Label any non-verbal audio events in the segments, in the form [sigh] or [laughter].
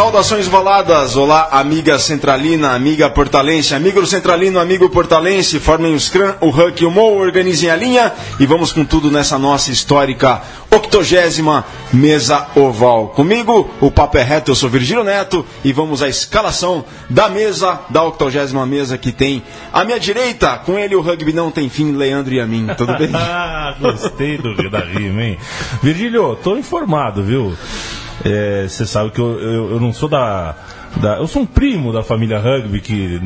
Saudações valadas, olá amiga centralina, amiga portalense, amigo centralino, amigo portalense, formem o Scrum, o Huck e o Mo, organizem a linha e vamos com tudo nessa nossa histórica octogésima mesa oval. Comigo, o papo é reto, eu sou Virgílio Neto e vamos à escalação da mesa, da octogésima mesa que tem à minha direita, com ele o rugby não tem fim, Leandro e a mim, tudo bem? [laughs] Gostei do da rima, hein? Virgílio, tô informado, viu? Você é, sabe que eu, eu, eu, não sou da, da, Eu sou um primo da família rugby, que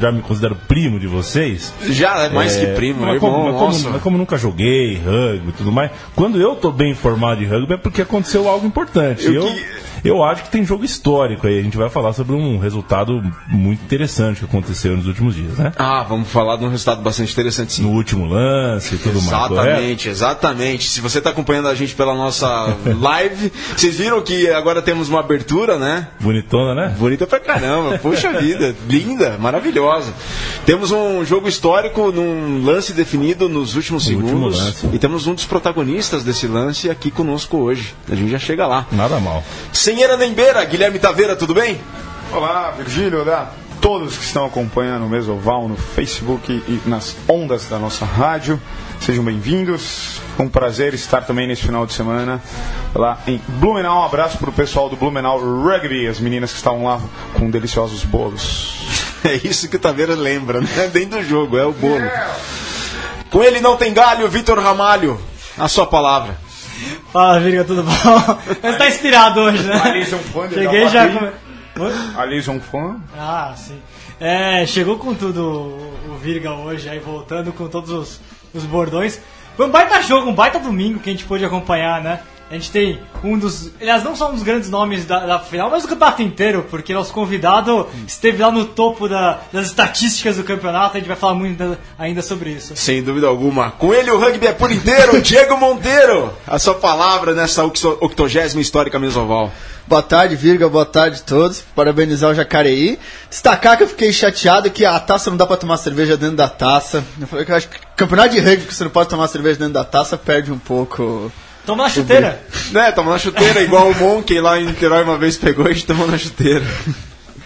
já me considero primo de vocês. Já, é mais é, que primo, mas, irmão, como, mas, como, mas como nunca joguei rugby e tudo mais, quando eu tô bem informado de rugby é porque aconteceu algo importante. Eu, eu que eu acho que tem jogo histórico aí. A gente vai falar sobre um resultado muito interessante que aconteceu nos últimos dias, né? Ah, vamos falar de um resultado bastante interessante, sim. No último lance e tudo exatamente, mais. Exatamente, exatamente. Se você está acompanhando a gente pela nossa [laughs] live, vocês viram que agora temos uma abertura, né? Bonitona, né? Bonita pra caramba. Poxa vida, linda, maravilhosa. Temos um jogo histórico num lance definido nos últimos no segundos. E temos um dos protagonistas desse lance aqui conosco hoje. A gente já chega lá. Nada mal. Senheira Nembeira, Guilherme Taveira, tudo bem? Olá, Virgílio, olá todos que estão acompanhando o Mesoval no Facebook e nas ondas da nossa rádio. Sejam bem-vindos. É um prazer estar também nesse final de semana lá em Blumenau. Um abraço para o pessoal do Blumenau Rugby, as meninas que estavam lá com deliciosos bolos. [laughs] É isso que o Taveira lembra, né? Dentro do jogo, é o bolo. Com ele não tem galho, Vitor Ramalho. A sua palavra. Fala, Virga, tudo bom? [laughs] Você tá inspirado hoje, né? É um Cheguei já com... É um fã. Ah, sim. É, chegou com tudo o Virga hoje, aí voltando com todos os, os bordões. Foi um baita jogo, um baita domingo que a gente pôde acompanhar, né? A gente tem um dos. Aliás, não só um dos grandes nomes da, da final, mas do campeonato inteiro, porque nosso convidado esteve lá no topo da, das estatísticas do campeonato. A gente vai falar muito ainda sobre isso. Sem dúvida alguma. Com ele, o rugby é por inteiro. Diego Monteiro, a sua palavra nessa octogésima histórica mesoval. Boa tarde, Virga, boa tarde a todos. Parabenizar o Jacareí. Destacar que eu fiquei chateado que a taça não dá pra tomar cerveja dentro da taça. Eu falei que eu acho que campeonato de rugby que você não pode tomar cerveja dentro da taça perde um pouco Toma na chuteira. Né, toma na chuteira, igual o Monkey lá em Niterói uma vez pegou e a gente tomou na chuteira.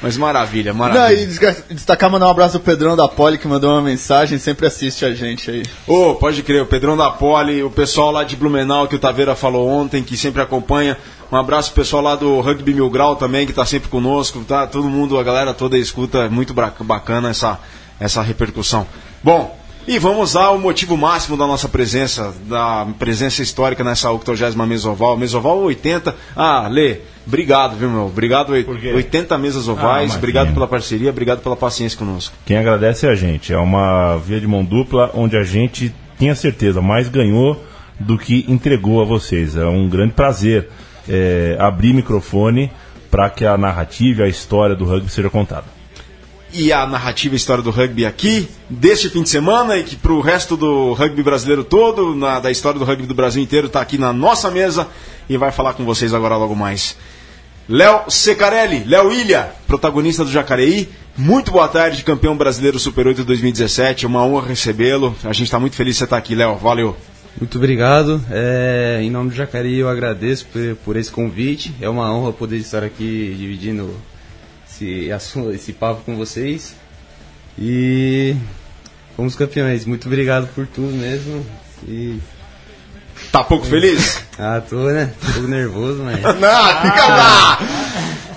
Mas maravilha, maravilha. Não, e destacar, mandar um abraço pro Pedrão da Poli, que mandou uma mensagem, sempre assiste a gente aí. Ô, oh, pode crer, o Pedrão da Poli, o pessoal lá de Blumenau, que o Taveira falou ontem, que sempre acompanha. Um abraço pro pessoal lá do Rugby Mil Grau também, que tá sempre conosco, tá? Todo mundo, a galera toda escuta, é muito bacana essa, essa repercussão. Bom, e vamos ao motivo máximo da nossa presença, da presença histórica nessa 80 Mesoval. Mesoval 80. Ah, Lê, obrigado, viu, meu? Obrigado, 80 mesas ovais. Ah, obrigado pela parceria, obrigado pela paciência conosco. Quem agradece é a gente. É uma via de mão dupla onde a gente tinha certeza, mais ganhou do que entregou a vocês. É um grande prazer é, abrir microfone para que a narrativa, a história do rugby seja contada e a narrativa e história do rugby aqui, deste fim de semana, e que para o resto do rugby brasileiro todo, na, da história do rugby do Brasil inteiro, está aqui na nossa mesa e vai falar com vocês agora logo mais. Léo Secarelli, Léo Ilha, protagonista do Jacareí. Muito boa tarde, campeão brasileiro Super 8 2017. Uma honra recebê-lo. A gente está muito feliz de você estar tá aqui, Léo. Valeu. Muito obrigado. É, em nome do Jacareí, eu agradeço por, por esse convite. É uma honra poder estar aqui dividindo esse, esse papo com vocês. E fomos campeões. Muito obrigado por tudo mesmo. E Tá pouco feliz? Ah, tô, né? Tô um pouco nervoso, mas. [laughs] Não, fica lá!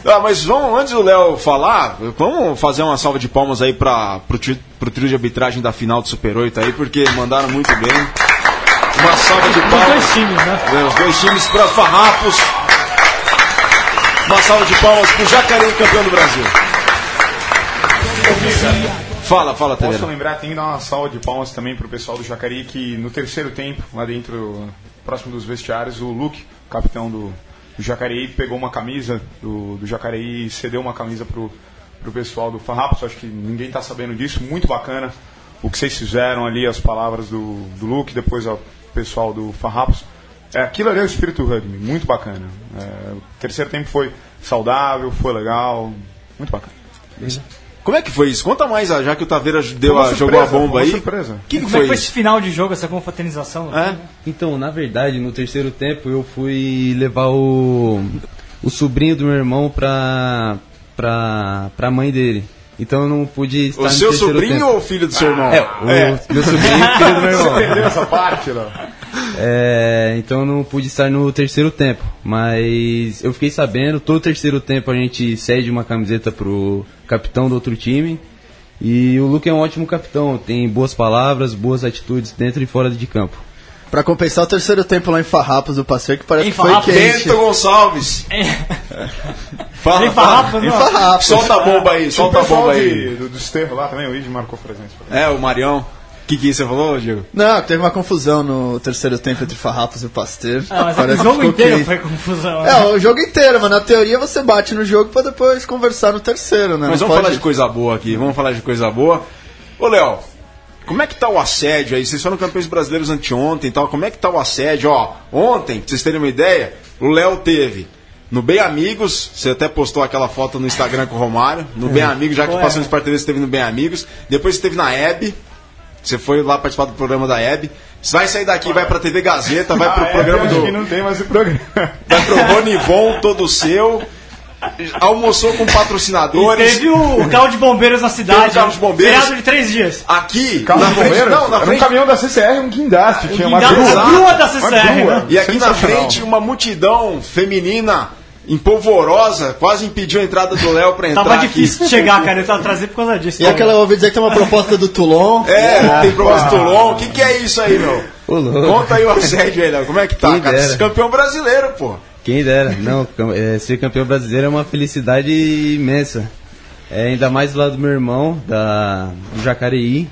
Ah, mas vamos, antes do Léo falar, vamos fazer uma salva de palmas aí para pro, pro trio de arbitragem da final do Super 8 aí, porque mandaram muito bem. Uma salva de palmas. Os dois times, né? Os dois times para Farrapos. Uma salva de palmas pro Jacareí, campeão do Brasil. Fala, fala, Posso lembrar, tem que dar uma salva de palmas também pro pessoal do Jacareí, que no terceiro tempo, lá dentro, próximo dos vestiários, o Luke, capitão do, do Jacareí, pegou uma camisa do, do Jacareí e cedeu uma camisa pro, pro pessoal do Farrapos. Acho que ninguém tá sabendo disso. Muito bacana o que vocês fizeram ali, as palavras do, do Luke, depois o pessoal do Farrapos. É, aquilo ali é o espírito rugby, muito bacana. É, o terceiro tempo foi saudável, foi legal, muito bacana. Como é que foi isso? Conta mais, já que o Taveira deu a, surpresa, jogou a bomba aí. Surpresa. Que que Como é que foi esse final de jogo, essa confraternização? É? Então, na verdade, no terceiro tempo eu fui levar o, o sobrinho do meu irmão pra, pra, pra mãe dele. Então eu não pude estar O seu sobrinho tempo. ou o filho do seu irmão? É, o meu sobrinho e filho do meu [laughs] irmão. Perdeu essa parte, não? É, então eu não pude estar no terceiro tempo, mas eu fiquei sabendo, todo terceiro tempo a gente cede uma camiseta pro capitão do outro time. E o Luke é um ótimo capitão, tem boas palavras, boas atitudes dentro e fora de campo. Pra compensar o terceiro tempo lá em Farrapos do passeio, que parece Em que foi Farrapos? quente. Bento Gonçalves. Fala, Tem farrapas, Em não? Farrapos. Solta a bomba aí, solta a bomba aí. do, do Esterro lá também, o Id marcou presença. É, o Marião. O que, que você falou, Diego? Não, teve uma confusão no terceiro tempo entre Farrapos e o Pasteiro. Ah, mas Parece o que jogo inteiro quente. foi confusão. né? É, o jogo inteiro, mas na teoria você bate no jogo pra depois conversar no terceiro, né? Mas Não vamos falar de coisa boa aqui, vamos falar de coisa boa. Ô, Léo, como é que tá o assédio aí? Vocês foram campeões brasileiros anteontem e tal, como é que tá o assédio? Ó, ontem, pra vocês terem uma ideia, o Léo teve no Bem Amigos, você até postou aquela foto no Instagram com o Romário, no Bem Amigos, já que passou no Sport TV, você teve no Bem Amigos, depois você teve na Hebe, você foi lá participar do programa da Hebe, você vai sair daqui, vai pra TV Gazeta, vai pro Ah, é, programa acho que do... não tem mais o programa. Vai pro Ronivon, todo seu, almoçou com E patrocinadores... teve o, o carro de bombeiros na cidade. Teve o carro de bombeiros. Feriado de três dias. Aqui, Carro na de frente, bombeiro? não, na Era um frente, caminhão da CCR, um guindaste. Tinha uma guindaste, grua. a grua da Uma CCR, grua. né? e aqui na frente uma multidão feminina empolvorosa, quase impediu a entrada do Léo pra entrar Tava difícil de chegar, cara. Eu tava trazendo por causa disso. E aquela, eu ouvi dizer que tem uma proposta do Toulon. É, tem proposta do Toulon, o que, que é isso aí, meu? Conta aí o assédio aí, Léo, como é que tá, Quem cara? dera. Esse campeão brasileiro, pô. Quem dera, não, é, ser campeão brasileiro é uma felicidade imensa. É, ainda mais do lado do meu irmão, da, do Jacareí.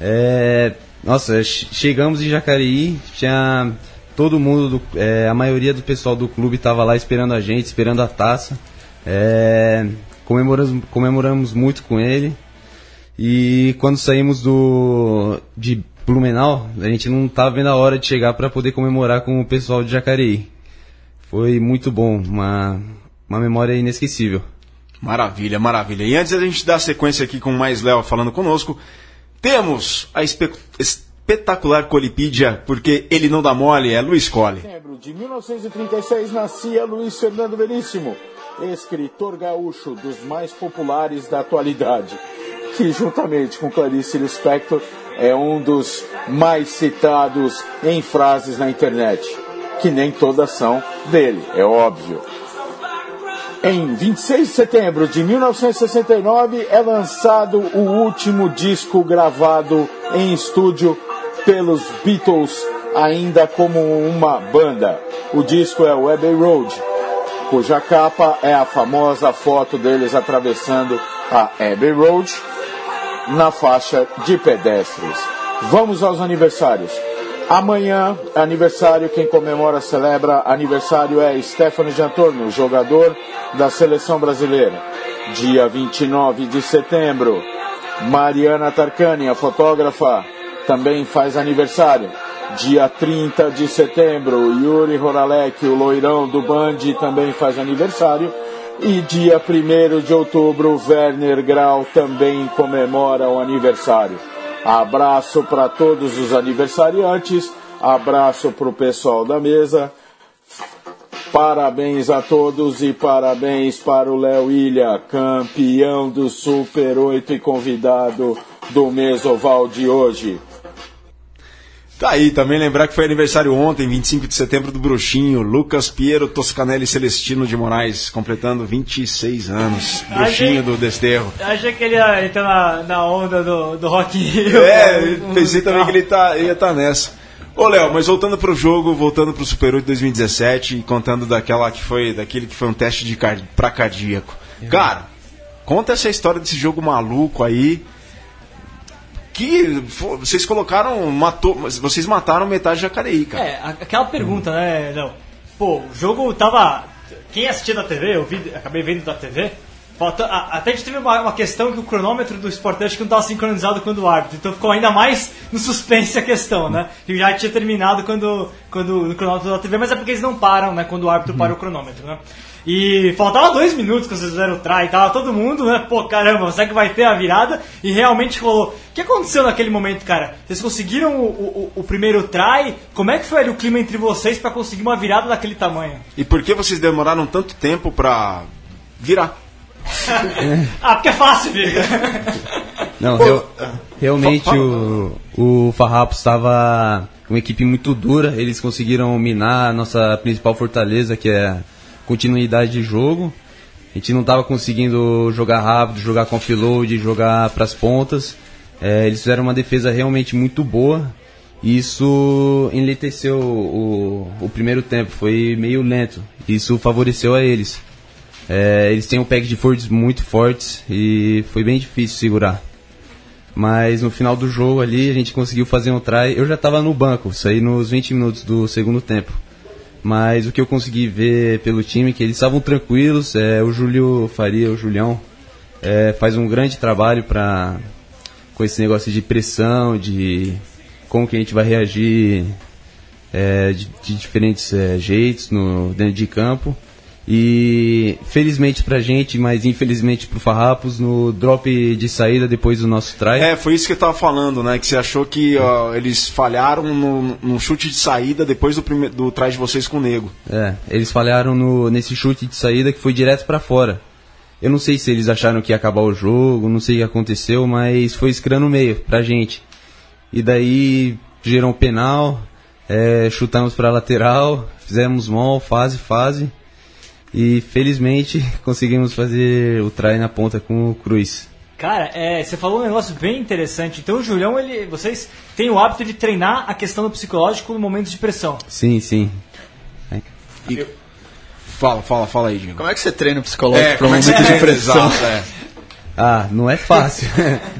É, nossa, che- chegamos em Jacareí, tinha todo mundo, do- é, a maioria do pessoal do clube estava lá esperando a gente, esperando a taça. É, comemoramos, comemoramos muito com ele. E quando saímos do de Blumenau, a gente não estava vendo a hora de chegar para poder comemorar com o pessoal de Jacareí. Foi muito bom, uma, uma memória inesquecível. Maravilha, maravilha. E antes da gente dar sequência aqui com mais Léo falando conosco, temos a espe- espetacular Colipídia, porque ele não dá mole, é Luiz Cole. setembro de 1936 nascia Luiz Fernando Veríssimo, escritor gaúcho dos mais populares da atualidade, que juntamente com Clarice Lispector é um dos mais citados em frases na internet, que nem todas são dele, é óbvio. Em 26 de setembro de 1969 é lançado o último disco gravado em estúdio pelos Beatles, ainda como uma banda. O disco é o Abbey Road, cuja capa é a famosa foto deles atravessando a Abbey Road na faixa de pedestres. Vamos aos aniversários. Amanhã, aniversário, quem comemora, celebra, aniversário é Stefano Jantorno, jogador da seleção brasileira. Dia 29 de setembro, Mariana Tarcani, a fotógrafa, também faz aniversário. Dia 30 de setembro, Yuri Horalek, o loirão do Band, também faz aniversário. E dia 1 de outubro, Werner Grau também comemora o aniversário. Abraço para todos os aniversariantes, abraço para o pessoal da mesa. Parabéns a todos e parabéns para o Léo Ilha, campeão do Super 8 e convidado do Mesoval de hoje. Tá aí, também lembrar que foi aniversário ontem, 25 de setembro, do Bruxinho, Lucas Piero Toscanelli Celestino de Moraes, completando 26 anos. Bruxinho do Desterro. Achei que ele ia entrar na, na onda do, do Rock Rio. É, pensei também que ele tá, ia estar nessa. Ô Léo, mas voltando pro jogo, voltando pro Super 8 2017 e contando daquela que foi, daquele que foi um teste de car pra cardíaco. Cara, conta essa história desse jogo maluco aí. Que vocês colocaram, matou, vocês mataram metade de Jacareí, cara. É, aquela pergunta, né, Léo? Pô, o jogo tava. Quem assistia da TV, eu vi, acabei vendo da TV, Falta, a- até a gente teve uma, uma questão que o cronômetro do Sport Touch não estava sincronizado com o árbitro, então ficou ainda mais no suspense a questão, né? Que já tinha terminado quando, quando no cronômetro da TV, mas é porque eles não param, né? Quando o árbitro para o cronômetro, né? E faltava dois minutos quando vocês fizeram o try, tava todo mundo, né? Pô, caramba, será que vai ter a virada? E realmente rolou. O que aconteceu naquele momento, cara? Vocês conseguiram o, o, o primeiro try? Como é que foi ali o clima entre vocês para conseguir uma virada daquele tamanho? E por que vocês demoraram tanto tempo pra virar? [laughs] Ah, porque é fácil, Viga. [laughs] Não, real- realmente o, o Farrapos estava com uma equipe muito dura. Eles conseguiram minar a nossa principal fortaleza, que é continuidade de jogo. A gente não estava conseguindo jogar rápido, jogar com offload, jogar para as pontas. É, eles fizeram uma defesa realmente muito boa. E Isso enleteceu o, o primeiro tempo, foi meio lento. Isso favoreceu a eles. É, eles têm um pack de forwards muito fortes e foi bem difícil segurar. Mas no final do jogo ali a gente conseguiu fazer um try. Eu já estava no banco, saí nos 20 minutos do segundo tempo. Mas o que eu consegui ver pelo time é que eles estavam tranquilos. É, o Júlio Faria, o Julião, é, faz um grande trabalho para com esse negócio de pressão, de como que a gente vai reagir é, de, de diferentes é, jeitos no, dentro de campo. E felizmente pra gente, mas infelizmente pro Farrapos, no drop de saída depois do nosso try. É, foi isso que eu tava falando, né? Que você achou que ó, eles falharam no, no chute de saída depois do, prime... do trás de vocês com o nego. É, eles falharam no, nesse chute de saída que foi direto pra fora. Eu não sei se eles acharam que ia acabar o jogo, não sei o que aconteceu, mas foi escrano no meio pra gente. E daí gerou um penal, é, chutamos pra lateral, fizemos mão, fase, fase. E felizmente [laughs] conseguimos fazer o try na ponta com o Cruz. Cara, é, você falou um negócio bem interessante. Então o Julião, ele, vocês têm o hábito de treinar a questão do psicológico em momentos de pressão. Sim, sim. E... Fala, fala, fala aí, Diego. Como é que você treina o psicológico É, para um é momento de pressão? É. [laughs] Ah, não é fácil.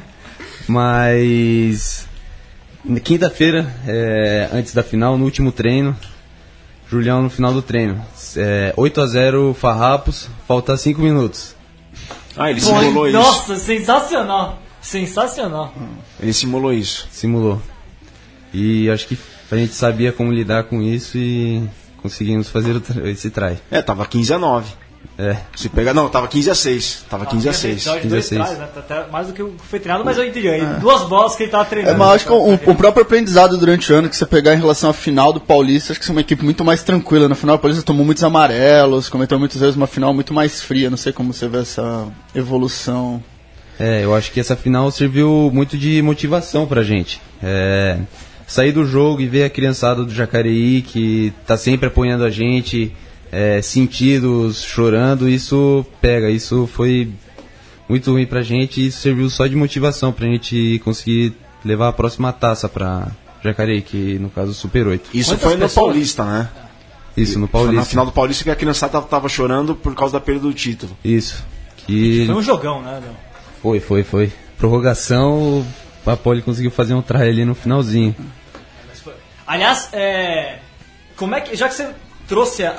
[laughs] Mas na quinta-feira, é, antes da final, no último treino, Julião no final do treino. É, 8 a 0 Farrapos, falta 5 minutos. Ah, ele simulou isso. Nossa, sensacional. Sensacional. Ele simulou isso. Simulou. E acho que a gente sabia como lidar com isso e conseguimos fazer esse try. É, tava 15 a 9. É, Se pegar, não, tava 15 a 6. Tava 15 a 6. Episódio 15 a dois 6. trás, né? Tá até mais do que o que foi treinado, mas eu entendi. aí Duas bolas que ele tava É, treinando. mas acho que o, o próprio aprendizado durante o ano que você pegar em relação à final do Paulista, acho que é uma equipe muito mais tranquila. Na final, o Paulista tomou muitos amarelos, cometeu muitos erros, uma final muito mais fria. Não sei como você vê essa evolução. É, eu acho que essa final serviu muito de motivação pra gente. É, sair do jogo e ver a criançada do Jacareí que tá sempre apoiando a gente, é, sentidos, chorando, isso pega, isso foi muito ruim pra gente e isso serviu só de motivação pra gente conseguir levar a próxima taça pra Jacareí, que no caso Super 8. Isso Quantas foi no pessoas? Paulista, né? Isso, no Foi na Paulista. final do Paulista que a criançada tava, chorando por causa da perda do título. Isso. Que Foi um jogão, né, foi, foi, foi. Prorrogação, o Papoli conseguiu fazer um try ali no finalzinho. Aliás, é, como é que. Já que você trouxe a-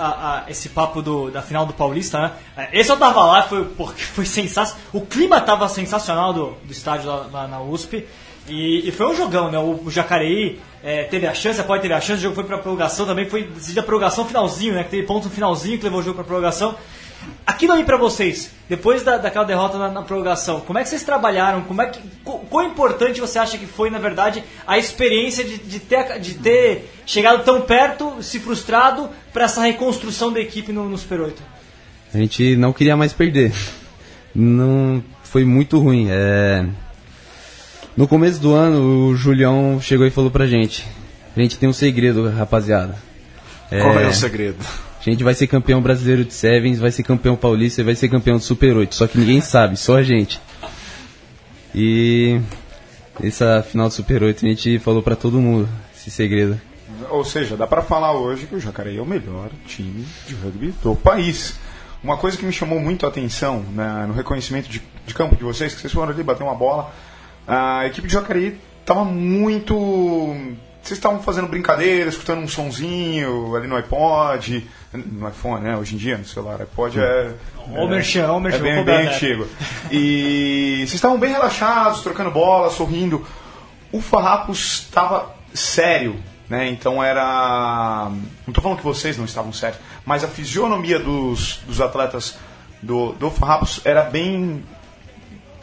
a- esse papo do- da final do Paulista, né? É, Esse eu tava lá, foi, porque [laughs] foi sensacional. O clima tava sensacional do, do estádio lá, lá na USP. E, e foi um jogão, né? O, o Jacareí é, teve a chance, a Poli teve a chance, o jogo foi pra prorrogação também, foi decidido a prorrogação finalzinho, né? Que teve ponto finalzinho que levou o jogo pra prorrogação. Aquilo aí pra vocês, depois da, daquela derrota na, na prorrogação, como é que vocês trabalharam? Como é que, qu- quão importante você acha que foi, na verdade, a experiência de, de, ter, de ter chegado tão perto, se frustrado, pra essa reconstrução da equipe no, no Super 8? A gente não queria mais perder. Não foi muito ruim. É... No começo do ano, o Julião chegou e falou pra gente: A gente tem um segredo, rapaziada. Qual é o segredo? A gente vai ser campeão brasileiro de Sevens, vai ser campeão paulista e vai ser campeão do Super 8. Só que ninguém sabe, só a gente. E essa final do Super 8 a gente falou pra todo mundo esse segredo. Ou seja, dá pra falar hoje que o Jacareí é o melhor time de rugby do país. Uma coisa que me chamou muito a atenção né, no reconhecimento de, de campo de vocês, que vocês foram ali bater uma bola, a equipe de Jacareí estava muito vocês estavam fazendo brincadeira, escutando um sonzinho ali no iPod, no iPhone, né? Hoje em dia, no celular, iPod é. Merchan, ô, merchan, é bem, bem antigo. E vocês estavam bem relaxados, trocando bola, sorrindo. O Farrapos estava sério, né? Então era. Não estou falando que vocês não estavam sérios, mas a fisionomia dos, dos atletas do, do Farrapos era bem.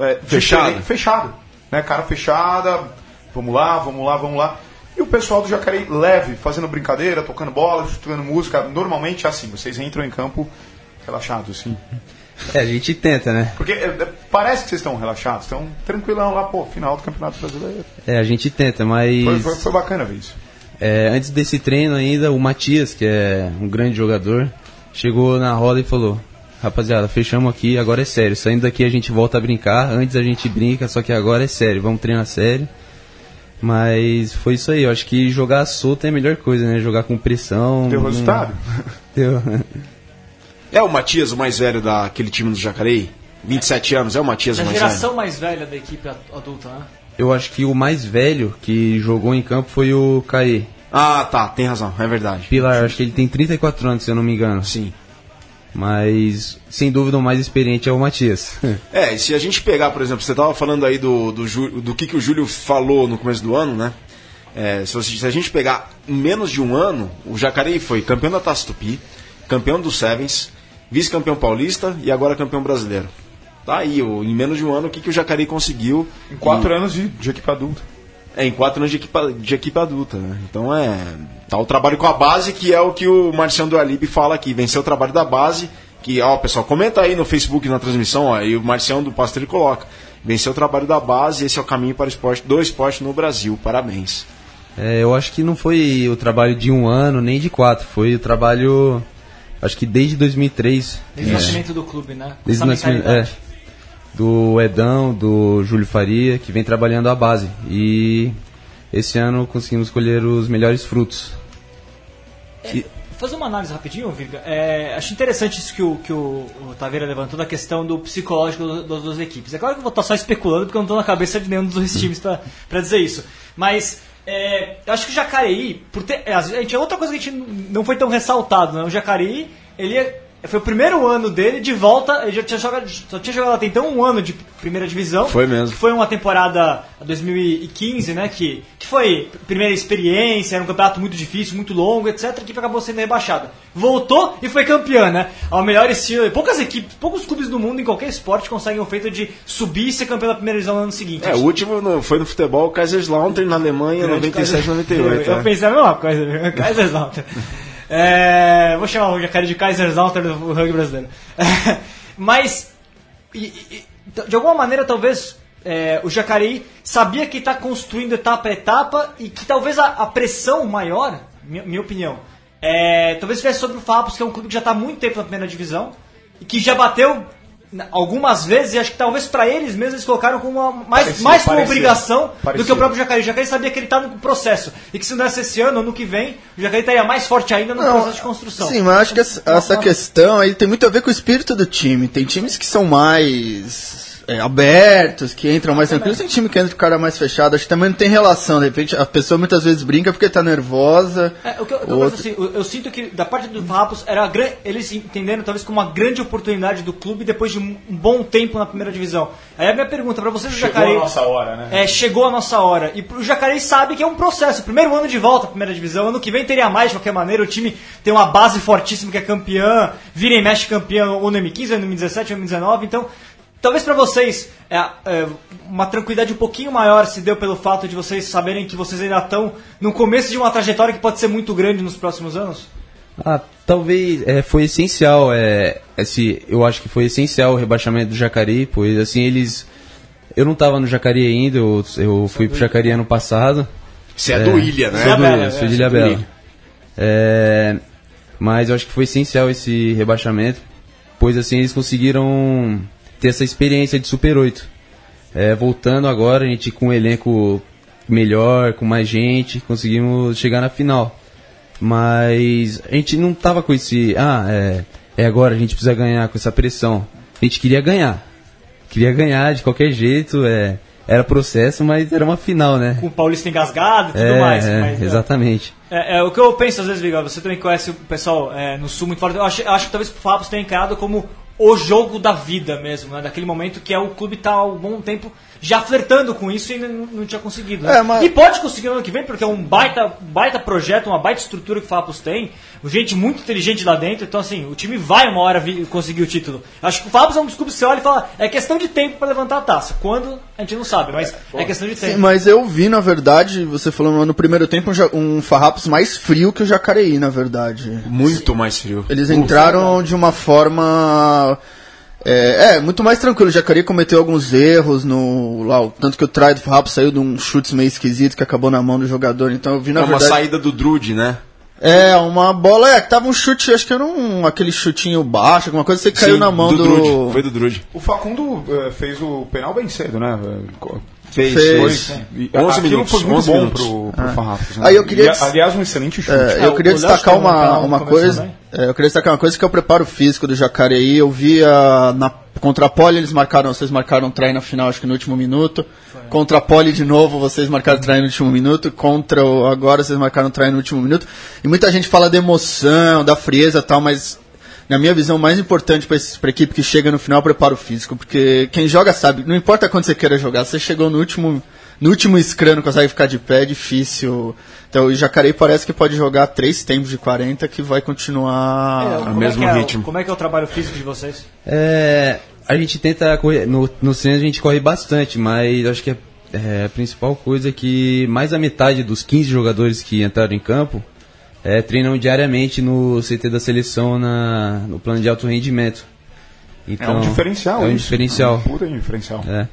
é, diferente- Fechado. Né? Cara fechada, vamos lá, vamos lá, vamos lá. E o pessoal do Jacareí leve, fazendo brincadeira, tocando bola, tocando música. Normalmente é assim, vocês entram em campo relaxados, assim. É, a gente tenta, né? Porque é, é, parece que vocês estão relaxados, estão tranquilão lá, pô, final do Campeonato Brasileiro. É, a gente tenta, mas Foi, foi, foi bacana ver isso. É, antes desse treino ainda, o Matias, que é um grande jogador, chegou na roda e falou: Rapaziada, fechamos aqui, agora é sério. Saindo daqui a gente volta a brincar. Antes a gente brinca, só que agora é sério. Vamos treinar sério. Mas foi isso aí. Eu acho que jogar solto é a melhor coisa, né? Jogar com pressão. Deu resultado? [laughs] Deu. É o Matias, o mais velho daquele time do Jacareí? 27 anos, é o Matias o A mais geração mais velha da equipe ad- adulta, né? Eu acho que o mais velho que jogou em campo foi o Caê. Ah, tá, tem razão, é verdade. Pilar, acho que ele tem 34 anos, se eu não me engano. Sim. Mas, sem dúvida, o mais experiente é o Matias. [laughs] É, e se a gente pegar, por exemplo, você estava falando aí do, do, do que, que o Júlio falou no começo do ano, né? É, se, você- se a gente pegar em menos de um ano, o Jacareí foi campeão da Taça Tupi, campeão do Sevens, vice-campeão paulista e agora campeão brasileiro. Tá aí, o- em menos de um ano, o que, que o Jacareí conseguiu? Em quatro anos de, de equipe adulta. É, em quatro anos de equipe, de equipe adulta, né? Então é. Tá o trabalho com a base, que é o que o Marcião do Alibi fala aqui. Venceu o trabalho da base, que, ó, pessoal, comenta aí no Facebook na transmissão, ó, e o Marcião do Pastor ele coloca. Venceu o trabalho da base, esse é o caminho para o esporte, do esporte no Brasil. Parabéns. É, eu acho que não foi o trabalho de um ano, nem de quatro. Foi o trabalho, acho que desde 2003. Desde o é, nascimento do clube, né? Com Desde essa o nascimento, é, mentalidade. Do Edão, do Júlio Faria, que vem trabalhando a base. E esse ano conseguimos colher os melhores frutos. Vou fazer uma análise rapidinho, Virga. É, acho interessante isso que o, que o, o Taveira levantou da questão do psicológico das duas equipes. É claro que eu vou estar só especulando porque eu não estou na cabeça de nenhum dos dois [laughs] times para dizer isso. Mas é, acho que o Jacareí, por ter, é, a gente, é outra coisa que a gente não foi tão ressaltado, né? O Jacareí, ele é- foi o primeiro ano dele de volta, ele já tinha jogado, só tinha jogado até então um ano de primeira divisão. Foi mesmo. Que foi uma temporada 2015, né? Que, que foi primeira experiência, era um campeonato muito difícil, muito longo, etc. Equipe acabou sendo rebaixada. Voltou e foi campeã, né? Ao melhor estilo. Poucas equipes, poucos clubes do mundo em qualquer esporte conseguem o feito de subir e ser campeão da primeira divisão no ano seguinte. É, o último no- foi no futebol, Kaiserslautern na Alemanha, Grande 97, Kaiser- 98. Eu, é. eu pensei a mesma coisa? [laughs] Kaiserslautern. É, vou chamar o Jacaré de Kaiserslautern do rugby brasileiro. Mas, e- e- de alguma maneira, talvez é, o Jacareí sabia que está construindo etapa a etapa e que talvez a, a pressão maior, minha, minha opinião, é, talvez estivesse sobre o Farrapos, que é um clube que já está há muito tempo na primeira divisão e que já bateu algumas vezes e acho que talvez para eles mesmos eles colocaram como uma, mais, Parecia, mais como parecia. obrigação do Parecia. que o próprio Jacareí. O Jacareí sabia que ele está no processo e que se não desse esse ano, ano que vem, o Jacareí estaria mais forte ainda no processo de construção. Sim, mas acho que essa, essa questão aí tem muito a ver com o espírito do time. Tem times que são mais é, abertos, que entram mais tranquilos, tem time que entra com o cara mais fechado. Acho que também não tem relação. De repente, a pessoa muitas vezes brinca porque tá nervosa. É, o que eu, o eu Outro- assim, eu, eu sinto que da parte do Farrapos era gran- eles entenderam talvez como uma grande oportunidade do clube depois de um, bom tempo na primeira divisão. Aí a minha pergunta para vocês do Chegou Jacareí a nossa hora, né? é, chegou a nossa hora. E o Jacareí sabe que é um processo. Primeiro ano de volta à primeira divisão. Ano que vem teria mais de qualquer maneira. O time tem uma base fortíssima que é campeã. Vira e mexe campeã ou no M15, ou no M17, ou no M19. Então, talvez para vocês é, é, uma tranquilidade um pouquinho maior se deu pelo fato de vocês saberem que vocês ainda estão no começo de uma trajetória que pode ser muito grande nos próximos anos. Ah, talvez é, foi essencial, é, esse, eu acho que foi essencial o rebaixamento do Jacareí, pois assim eles, eu não estava no Jacareí ainda, eu, eu fui pro Jacareí ano passado. Você é, do Ilha, né? Sou, do, Ilhabela, sou é, de. Ilha. É, mas eu acho que foi essencial esse rebaixamento, pois assim eles conseguiram ter essa experiência de Super 8. É, voltando agora, a gente com um elenco melhor, com mais gente, conseguimos chegar na final. Mas a gente não tava com esse, ah, é, é agora, a gente precisa ganhar com essa pressão. A gente queria ganhar. Queria ganhar de qualquer jeito, é, era processo, mas era uma final, né? Com o Paulista engasgado e tudo É, mais. é, mas, é. exatamente. É, é, o que eu penso às vezes, Vigal, você também conhece o pessoal é, no sul muito forte. Eu acho, acho que talvez o Fábio tenha encarado como o jogo da vida mesmo, né? Daquele momento que é o clube tá há um bom tempo já flertando com isso e não, não tinha conseguido. Né? É, mas- E pode conseguir no ano que vem, porque é um baita, baita projeto, uma baita estrutura que o Fapos tem, gente muito inteligente lá dentro, então assim, o time vai uma hora conseguir o título. Acho que o Fapos é um dos clubes que você olha e fala, é questão de tempo para levantar a taça. Quando, a gente não sabe, mas é, questão de tempo. Sim, mas eu vi, na verdade, você falou no primeiro tempo, um, um Farrapos mais frio que o Jacareí, na verdade. Muito mais frio. Eles entraram de uma forma. É, é, muito mais tranquilo. O Jacareí cometeu alguns erros no. Lá, tanto que o try do Farrapos saiu de um chute meio esquisito que acabou na mão do jogador. Então eu vi, na É uma verdade. saída do Drude, né? É, uma bola. É, que tava um chute, acho que era um, aquele chutinho baixo, alguma coisa, você caiu Sim, na mão do. Drude. Foi do Drude. O Facundo eh, fez o penal bem cedo, né? Fez. Fez. Foi, e 11 aquilo minutos, foi muito 11 bom minutos. pro, pro Farrapos. Né? Aí eu queria E, aliás, um excelente chute. É, É, eu queria o destacar uma, uma coisa. é, eu queria destacar uma coisa que é o preparo físico do Jacareí. Eu vi a, na, contra a Poli, eles marcaram, vocês marcaram um try na final, acho que no último minuto. Contra a Poli de novo, vocês marcaram try no último minuto. Contra o agora, vocês marcaram try no último minuto. E muita gente fala da emoção, da frieza e tal, mas na minha visão, o mais importante para a equipe que chega no final é o preparo físico. Porque quem joga sabe, não importa quando você queira jogar, você chegou no último. No último scrum não consegue ficar de pé, é difícil. Então o Jacareí parece que pode jogar três tempos de 40 que vai continuar. É, como mesmo é que é, o- ritmo. Como é que é o trabalho físico de vocês? É, a gente tenta correr, no, nos treinos a gente corre bastante, mas acho que é, é, a principal coisa é que mais da metade dos 15 jogadores que entraram em campo é, treinam diariamente no CT da seleção na, no plano de alto rendimento. É Então, um diferencial É um isso. diferencial. É um puta diferencial. É.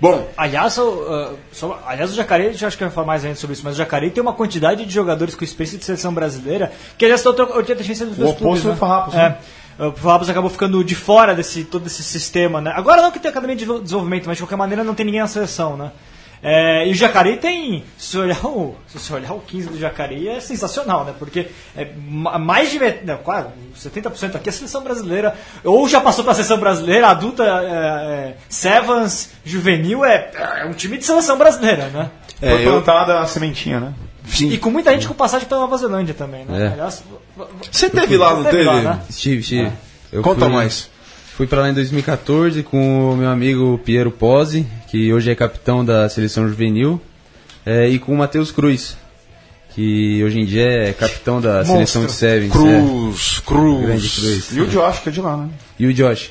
Bom, Aliás, o, uh, só- aliás, o Jacareí, a gente acho que vai falar mais ainda sobre isso, mas o Jacareí tem uma quantidade de jogadores com experiência de seleção brasileira que aliás estão a defesa dos O dois oposto clubes. né? Farrapos, É. né? O Farrapos acabou ficando de fora desse todo esse sistema, né? Agora não que tem academia de desenvolvimento, mas de qualquer maneira não tem ninguém na seleção, né? É, e o Jacareí tem, se você olhar o, se você olhar o 15 do Jacareí é sensacional, né? Porque é ma- mais de não, quase 70% aqui é seleção brasileira, ou já passou para a seleção brasileira, adulta, é, é, Sevens, juvenil, é, é um time de seleção brasileira, né? é, Foi eu, plantada a sementinha, né? sim. E com muita gente com passagem pela Nova Zelândia também, né? É. Aliás, Você teve lá, não Teve lá, né? Estive, estive. Eu Conta fui- mais. Fui pra lá em 2014 com o meu amigo Piero Pozzi, que hoje é capitão da seleção juvenil, é, e com o Matheus Cruz, que hoje em dia é capitão da seleção de Sevens. é. Cruz, Cruz. Grande Cruz. E o Josh, que é de lá, né? E o Josh.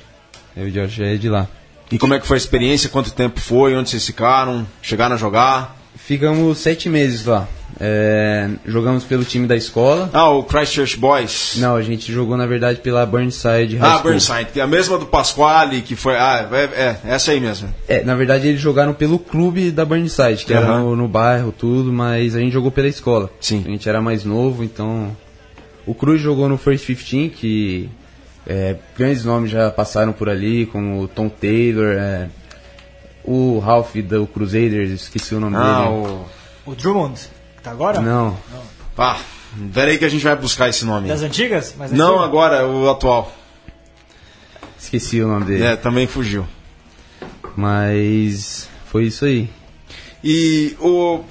É, o Josh é de lá. E como é que foi a experiência? Quanto tempo foi? Onde vocês ficaram? Chegaram a jogar? Ficamos sete meses lá. É, jogamos pelo time da escola. Ah, o Christchurch Boys. Não, a gente jogou na verdade pela Burnside High Ah, School. Burnside, que é a mesma do Pasquale, que foi. Ah, é, é essa aí mesmo. É, na verdade eles jogaram pelo clube da Burnside, que era Aham. no, no bairro, tudo, mas a gente jogou pela escola. Sim. A gente era mais novo, então. O Cruz jogou no First 15, que é, grandes nomes já passaram por ali, como o Tom Taylor, é, o Ralph do Crusaders, esqueci o nome Ah, dele. o. o Drummond, tá agora? Não, Ah, peraí que a gente vai buscar esse nome. Das antigas? Mais Não antigas? agora, o atual. esqueci o nome dele. É, também fugiu. Mas foi isso aí. E o.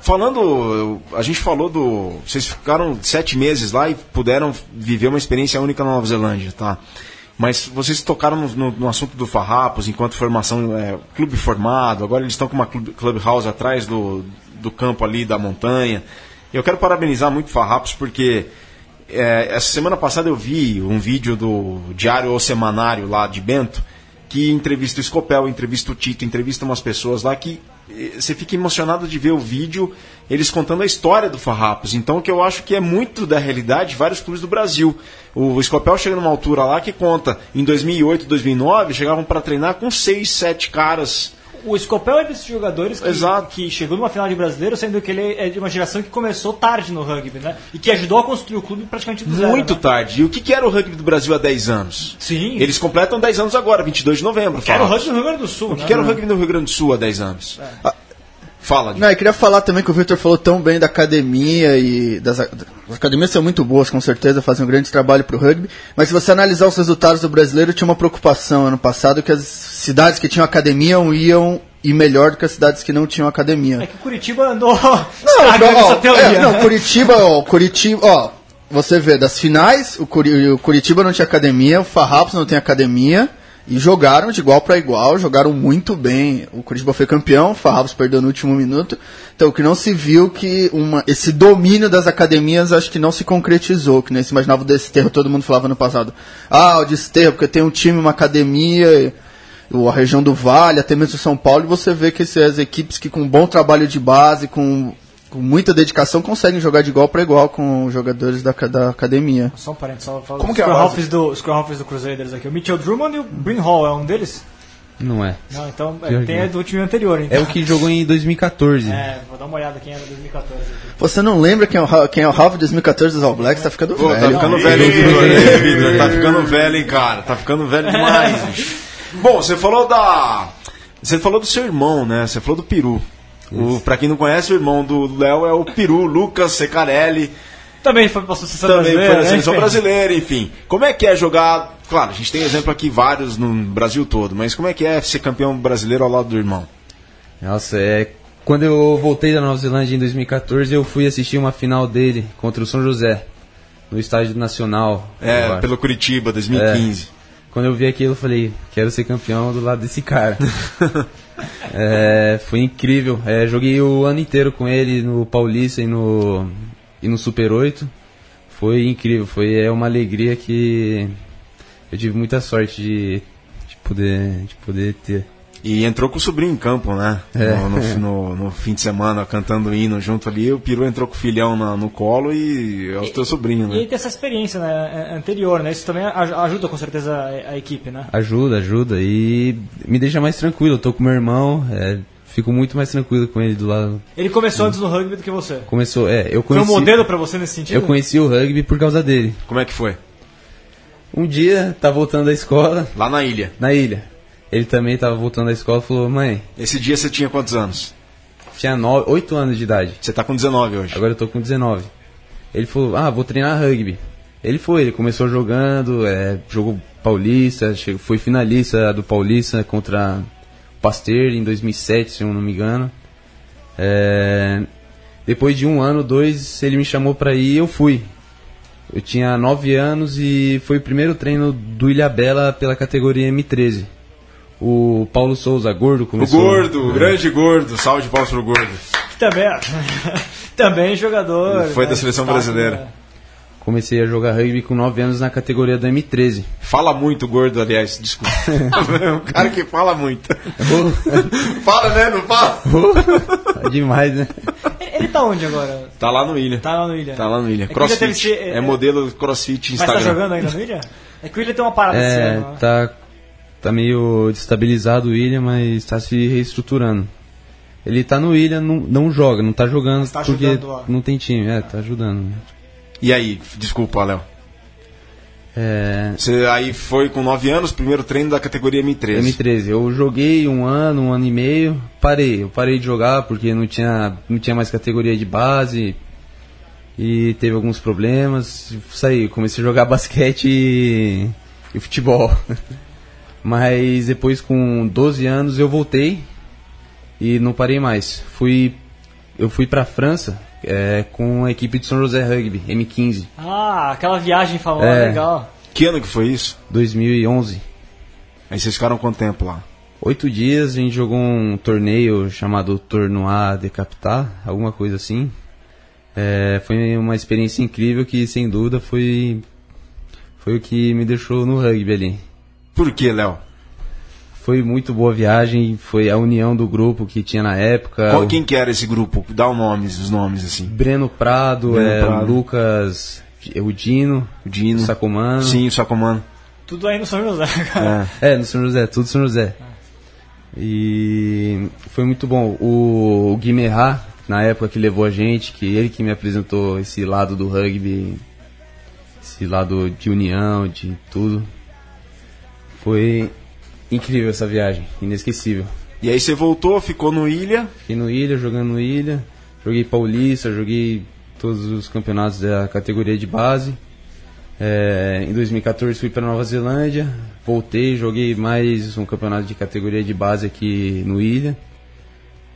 Falando, a gente falou do. Vocês ficaram sete meses lá e puderam viver uma experiência única na Nova Zelândia, tá? Mas vocês tocaram no, no- no assunto do Farrapos, enquanto formação, é, clube formado, agora eles estão com uma club, clubhouse atrás do, do campo ali, da montanha. Eu quero parabenizar muito Farrapos porque é, essa semana passada eu vi um vídeo do Diário ou Semanário lá de Bento que entrevista o Scopel, entrevista o Tito, entrevista umas pessoas lá que eh, você fica emocionado de ver o vídeo, eles contando a história do Farrapos. Então, que eu acho que é muito da realidade de vários clubes do Brasil. O Scopel chega numa altura lá que conta, em 2008, 2009, chegavam para treinar com seis, sete caras. O Scopel é desses jogadores que, que chegou numa final de brasileiro, sendo que ele é de uma geração que começou tarde no rugby, né? E que ajudou a construir o clube praticamente do zero. Muito né? tarde. E o que, que era o rugby do Brasil há 10 anos? Sim. Eles completam 10 anos agora, 22 de novembro. Que era o rugby no Rio Grande do Sul, O que né? que era o rugby no Rio Grande do Sul há 10 anos? Ah, Fala. Não, eu queria falar também que o Victor falou tão bem da academia e das, as academias são muito boas, com certeza, fazem um grande trabalho para o rugby. Mas se você analisar os resultados do brasileiro, tinha uma preocupação ano passado que as cidades que tinham academia iam ir melhor do que as cidades que não tinham academia. É que o Curitiba andou Não, [laughs] estragando ó, essa teoria. é, não, Curitiba, ó, Curitiba, ó, você vê, das finais, o Curitiba não tinha academia, o Farrapos não tem academia, e jogaram de igual para igual, jogaram muito bem. O Curitiba foi campeão, o Farrapos perdeu no último minuto. Então, que não se viu que uma, esse domínio das academias acho que não se concretizou, que nem se imaginava o Desterro, todo mundo falava no passado. Ah, o Desterro, porque tem um time, uma academia, a região do Vale, até mesmo São Paulo, e você vê que essas equipes que com um bom trabalho de base, com, com muita dedicação, conseguem jogar de igual para igual com os jogadores da, da academia. Só um parênteses, só falo Como que é a Square Halves do, Halves do Crusaders aqui. O Mitchell Drummond e o Brin Hall é um deles? Não é. Não, então é, tem a do time anterior. Então. É o que jogou em 2014. É, vou dar uma olhada quem era 2014. aqui. Você não lembra quem é o, quem é o Ralph de 2014 dos All Blacks? Tá ficando Pô, tá velho. ficando velho, hein, Vitor? Tá ficando velho, hein, cara? Tá ficando velho demais, bicho. Bom, você falou da. Você falou do seu irmão, né? Você falou do Peru. O, pra quem não conhece, o irmão do Léo é o Peru, Lucas Secarelli. Também foi pra seleção Também brasileira. foi na né? seleção Enfim. brasileira, enfim. Como é que é jogar. Claro, a gente tem exemplo aqui vários no Brasil todo, mas como é que é ser campeão brasileiro ao lado do irmão? Nossa, é. Quando eu voltei da Nova Zelândia em 2014, eu fui assistir uma final dele contra o São José, no Estádio Nacional. É, pelo Curitiba, 2015. Quando eu vi aquilo, eu falei, quero ser campeão do lado desse cara. [laughs] É, foi incrível. É, joguei o ano inteiro com ele no Paulista e no, e no Super 8. Foi incrível, foi é uma alegria que eu tive muita sorte de, de, poder, de poder ter. E entrou com o sobrinho em campo, né? É. No, no- no- no fim de semana, cantando hino junto ali. O Peru entrou com o filhão na- no colo e é o teu sobrinho, E né? tem essa experiência né, anterior, né? Isso também aj- ajuda com certeza a, a equipe, né? Ajuda, ajuda e me deixa mais tranquilo. Eu tô com meu irmão, é, fico muito mais tranquilo com ele do lado. Ele começou antes no rugby do que você. Começou, é, eu Foi um conheci, modelo pra você nesse sentido? eu conheci o rugby por causa dele. Como é que foi? Um dia, tá voltando da escola, Lá na ilha. na ilha. Ele também tava voltando da escola e falou, mãe, Esse dia você tinha quantos anos? tinha 9, 8 anos de idade. Você tá com 19 hoje. Agora eu tô com 19. Ele falou, ah, vou treinar rugby. Ele foi, ele começou jogando, é, jogou paulista, chegou, foi finalista do paulista contra o Pasteur em 2007, se eu não me engano. É, depois de um ano, dois, ele me chamou pra ir e eu fui. Eu tinha 9 anos e foi o primeiro treino do Ilhabela pela categoria M13. O Paulo Souza, gordo, O começou... gordo, o grande gordo. Salve de palmas pro gordo. Que também, é- [laughs] também jogador. Foi né, da seleção brasileira. né? Comecei a jogar rugby com 9 anos na categoria do M13. Fala muito o gordo, aliás, desculpa. o [laughs] cara que fala muito. [laughs] fala, né? Não fala? Tá demais, né? Ele, ele tá onde agora? Tá lá no Ilha. Tá lá no Ilha. Tá lá no Ilha. É ele teve Crossfit. É modelo crossfit Mas tá Instagram. jogando ainda no Ilha? É que o Ilha tem uma parada É, ano. né? tá, tá meio destabilizado o William, mas tá se reestruturando. Ele tá no Ilha, não, não joga, não tá jogando tá porque ajudando lá. não tem time. É, tá ajudando. E aí, desculpa, Léo. É, Você aí foi com 9 anos, primeiro treino da categoria M13. M13, eu joguei um ano, um ano e meio, parei. Eu parei de jogar porque não tinha, não tinha mais categoria de base e teve alguns problemas. Saí, comecei a jogar [laughs] basquete e, e futebol. [laughs] Mas depois, com 12 anos, eu voltei e não parei mais. Fui, eu fui pra França é, com a equipe de São José Rugby, M15, Ah, aquela viagem famosa, É. legal. Que ano que foi isso? 2011. Aí vocês ficaram quanto tempo lá? Oito dias a gente jogou um torneio chamado Tournoi de Capital, alguma coisa assim. É, foi uma experiência incrível que, sem dúvida, foi, foi o que me deixou no rugby ali. Por que, Léo? Foi muito boa viagem, foi a união do grupo que tinha na época. Qual- Quem que era esse grupo? Dá os nomes, os nomes, assim. Breno Prado, Breno é, Prado. Lucas, o Dino, O Dino. o Sacomano. Sim, o Sacomano. Tudo aí no São José, [laughs] cara. É. É, no São José, tudo São José. E foi muito bom. O, o Guimerá, na época que levou a gente, que ele que me apresentou esse lado do rugby, esse lado de união, de tudo. Foi incrível essa viagem, inesquecível. E aí você voltou, ficou no Ilha. Fiquei no Ilha, jogando no Ilha, joguei Paulista, joguei todos os campeonatos da categoria de base. É, em 2014 fui para Nova Zelândia, voltei, joguei mais um campeonato de categoria de base aqui no Ilha.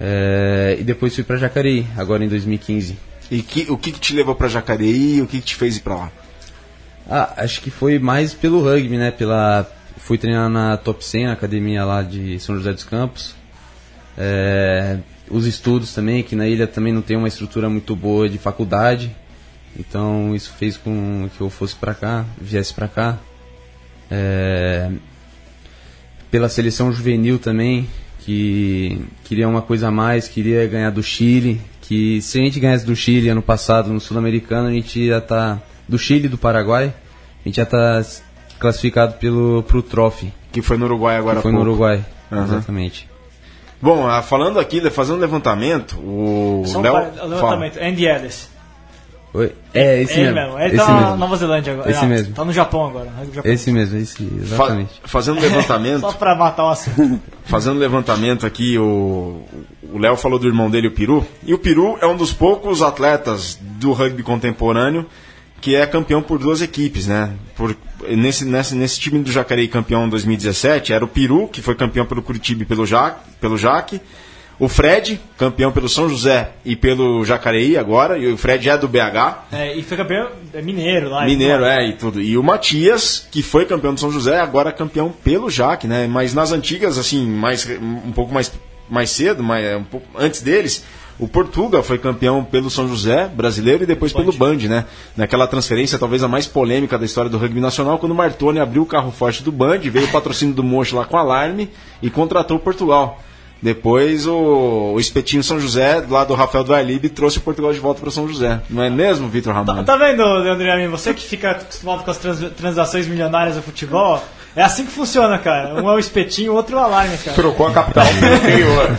É, e depois fui para Jacareí, agora em 2015. E que, o que, que te levou pra Jacareí e o que, que te fez ir pra lá? Ah, acho que foi mais pelo rugby, né? Pela, fui treinar na Top 100, na academia lá de São José dos Campos. É, os estudos também, que na ilha também não tem uma estrutura muito boa de faculdade. Então isso fez com que eu fosse para cá, viesse para cá. É, pela seleção juvenil também, que queria uma coisa a mais, queria ganhar do Chile, que se a gente ganhasse do Chile ano passado no Sul-Americano, a gente ia estar do Chile e do Paraguai, a gente já tá classificado pelo pro Trophy, Que foi no Uruguai agora que há foi no pouco. Uruguai. Aham. Exatamente. Bom, ah, falando aqui, fazendo levantamento, o Só um Léo... par- fala. levantamento. Andy Ellis. Oi? É, esse Ele mesmo. mesmo. Ele esse tá na mesmo. Nova Zelândia agora. Esse Ah, mesmo. Tá no Japão agora. rugby japonês. Esse mesmo, esse, Fa- exatamente. fazendo levantamento, [laughs] Só pra matar o assunto. [laughs] fazendo levantamento aqui, o o Léo falou do irmão dele, o Peru. E o Peru é um dos poucos atletas do rugby contemporâneo que é campeão por duas equipes, né? Por, nesse, nesse, nesse time do Jacareí campeão em 2017, era o Peru, que foi campeão pelo Curitiba e pelo, ja, pelo Jaque. O Fred, campeão pelo São José e pelo Jacareí agora. E o Fred é do BH. É, e foi campeão é mineiro lá. Mineiro, e é, e tudo. E o Matias, que foi campeão do São José, agora é campeão pelo Jaque, né? Mas nas antigas, assim, mais, um pouco mais, mais cedo, mais, um pouco antes deles, o Portuga foi campeão pelo São José brasileiro e depois pelo Band, né? Naquela transferência, talvez a mais polêmica da história do rugby nacional, quando o Martoni abriu o carro forte do Band, veio o patrocínio do Mocho lá com alarme e contratou o Portugal. Depois o, o Espetinho São José, lá do Rafael do Arlib, trouxe o Portugal de volta para São José. Não é mesmo, Vitor Ramon? Tá, tá vendo, Leandro Yamin? Você que fica acostumado com as trans- transações milionárias do futebol, é assim que funciona, cara. Um é o espetinho, o outro é o alarme, cara. Trocou a capital [laughs] do interior.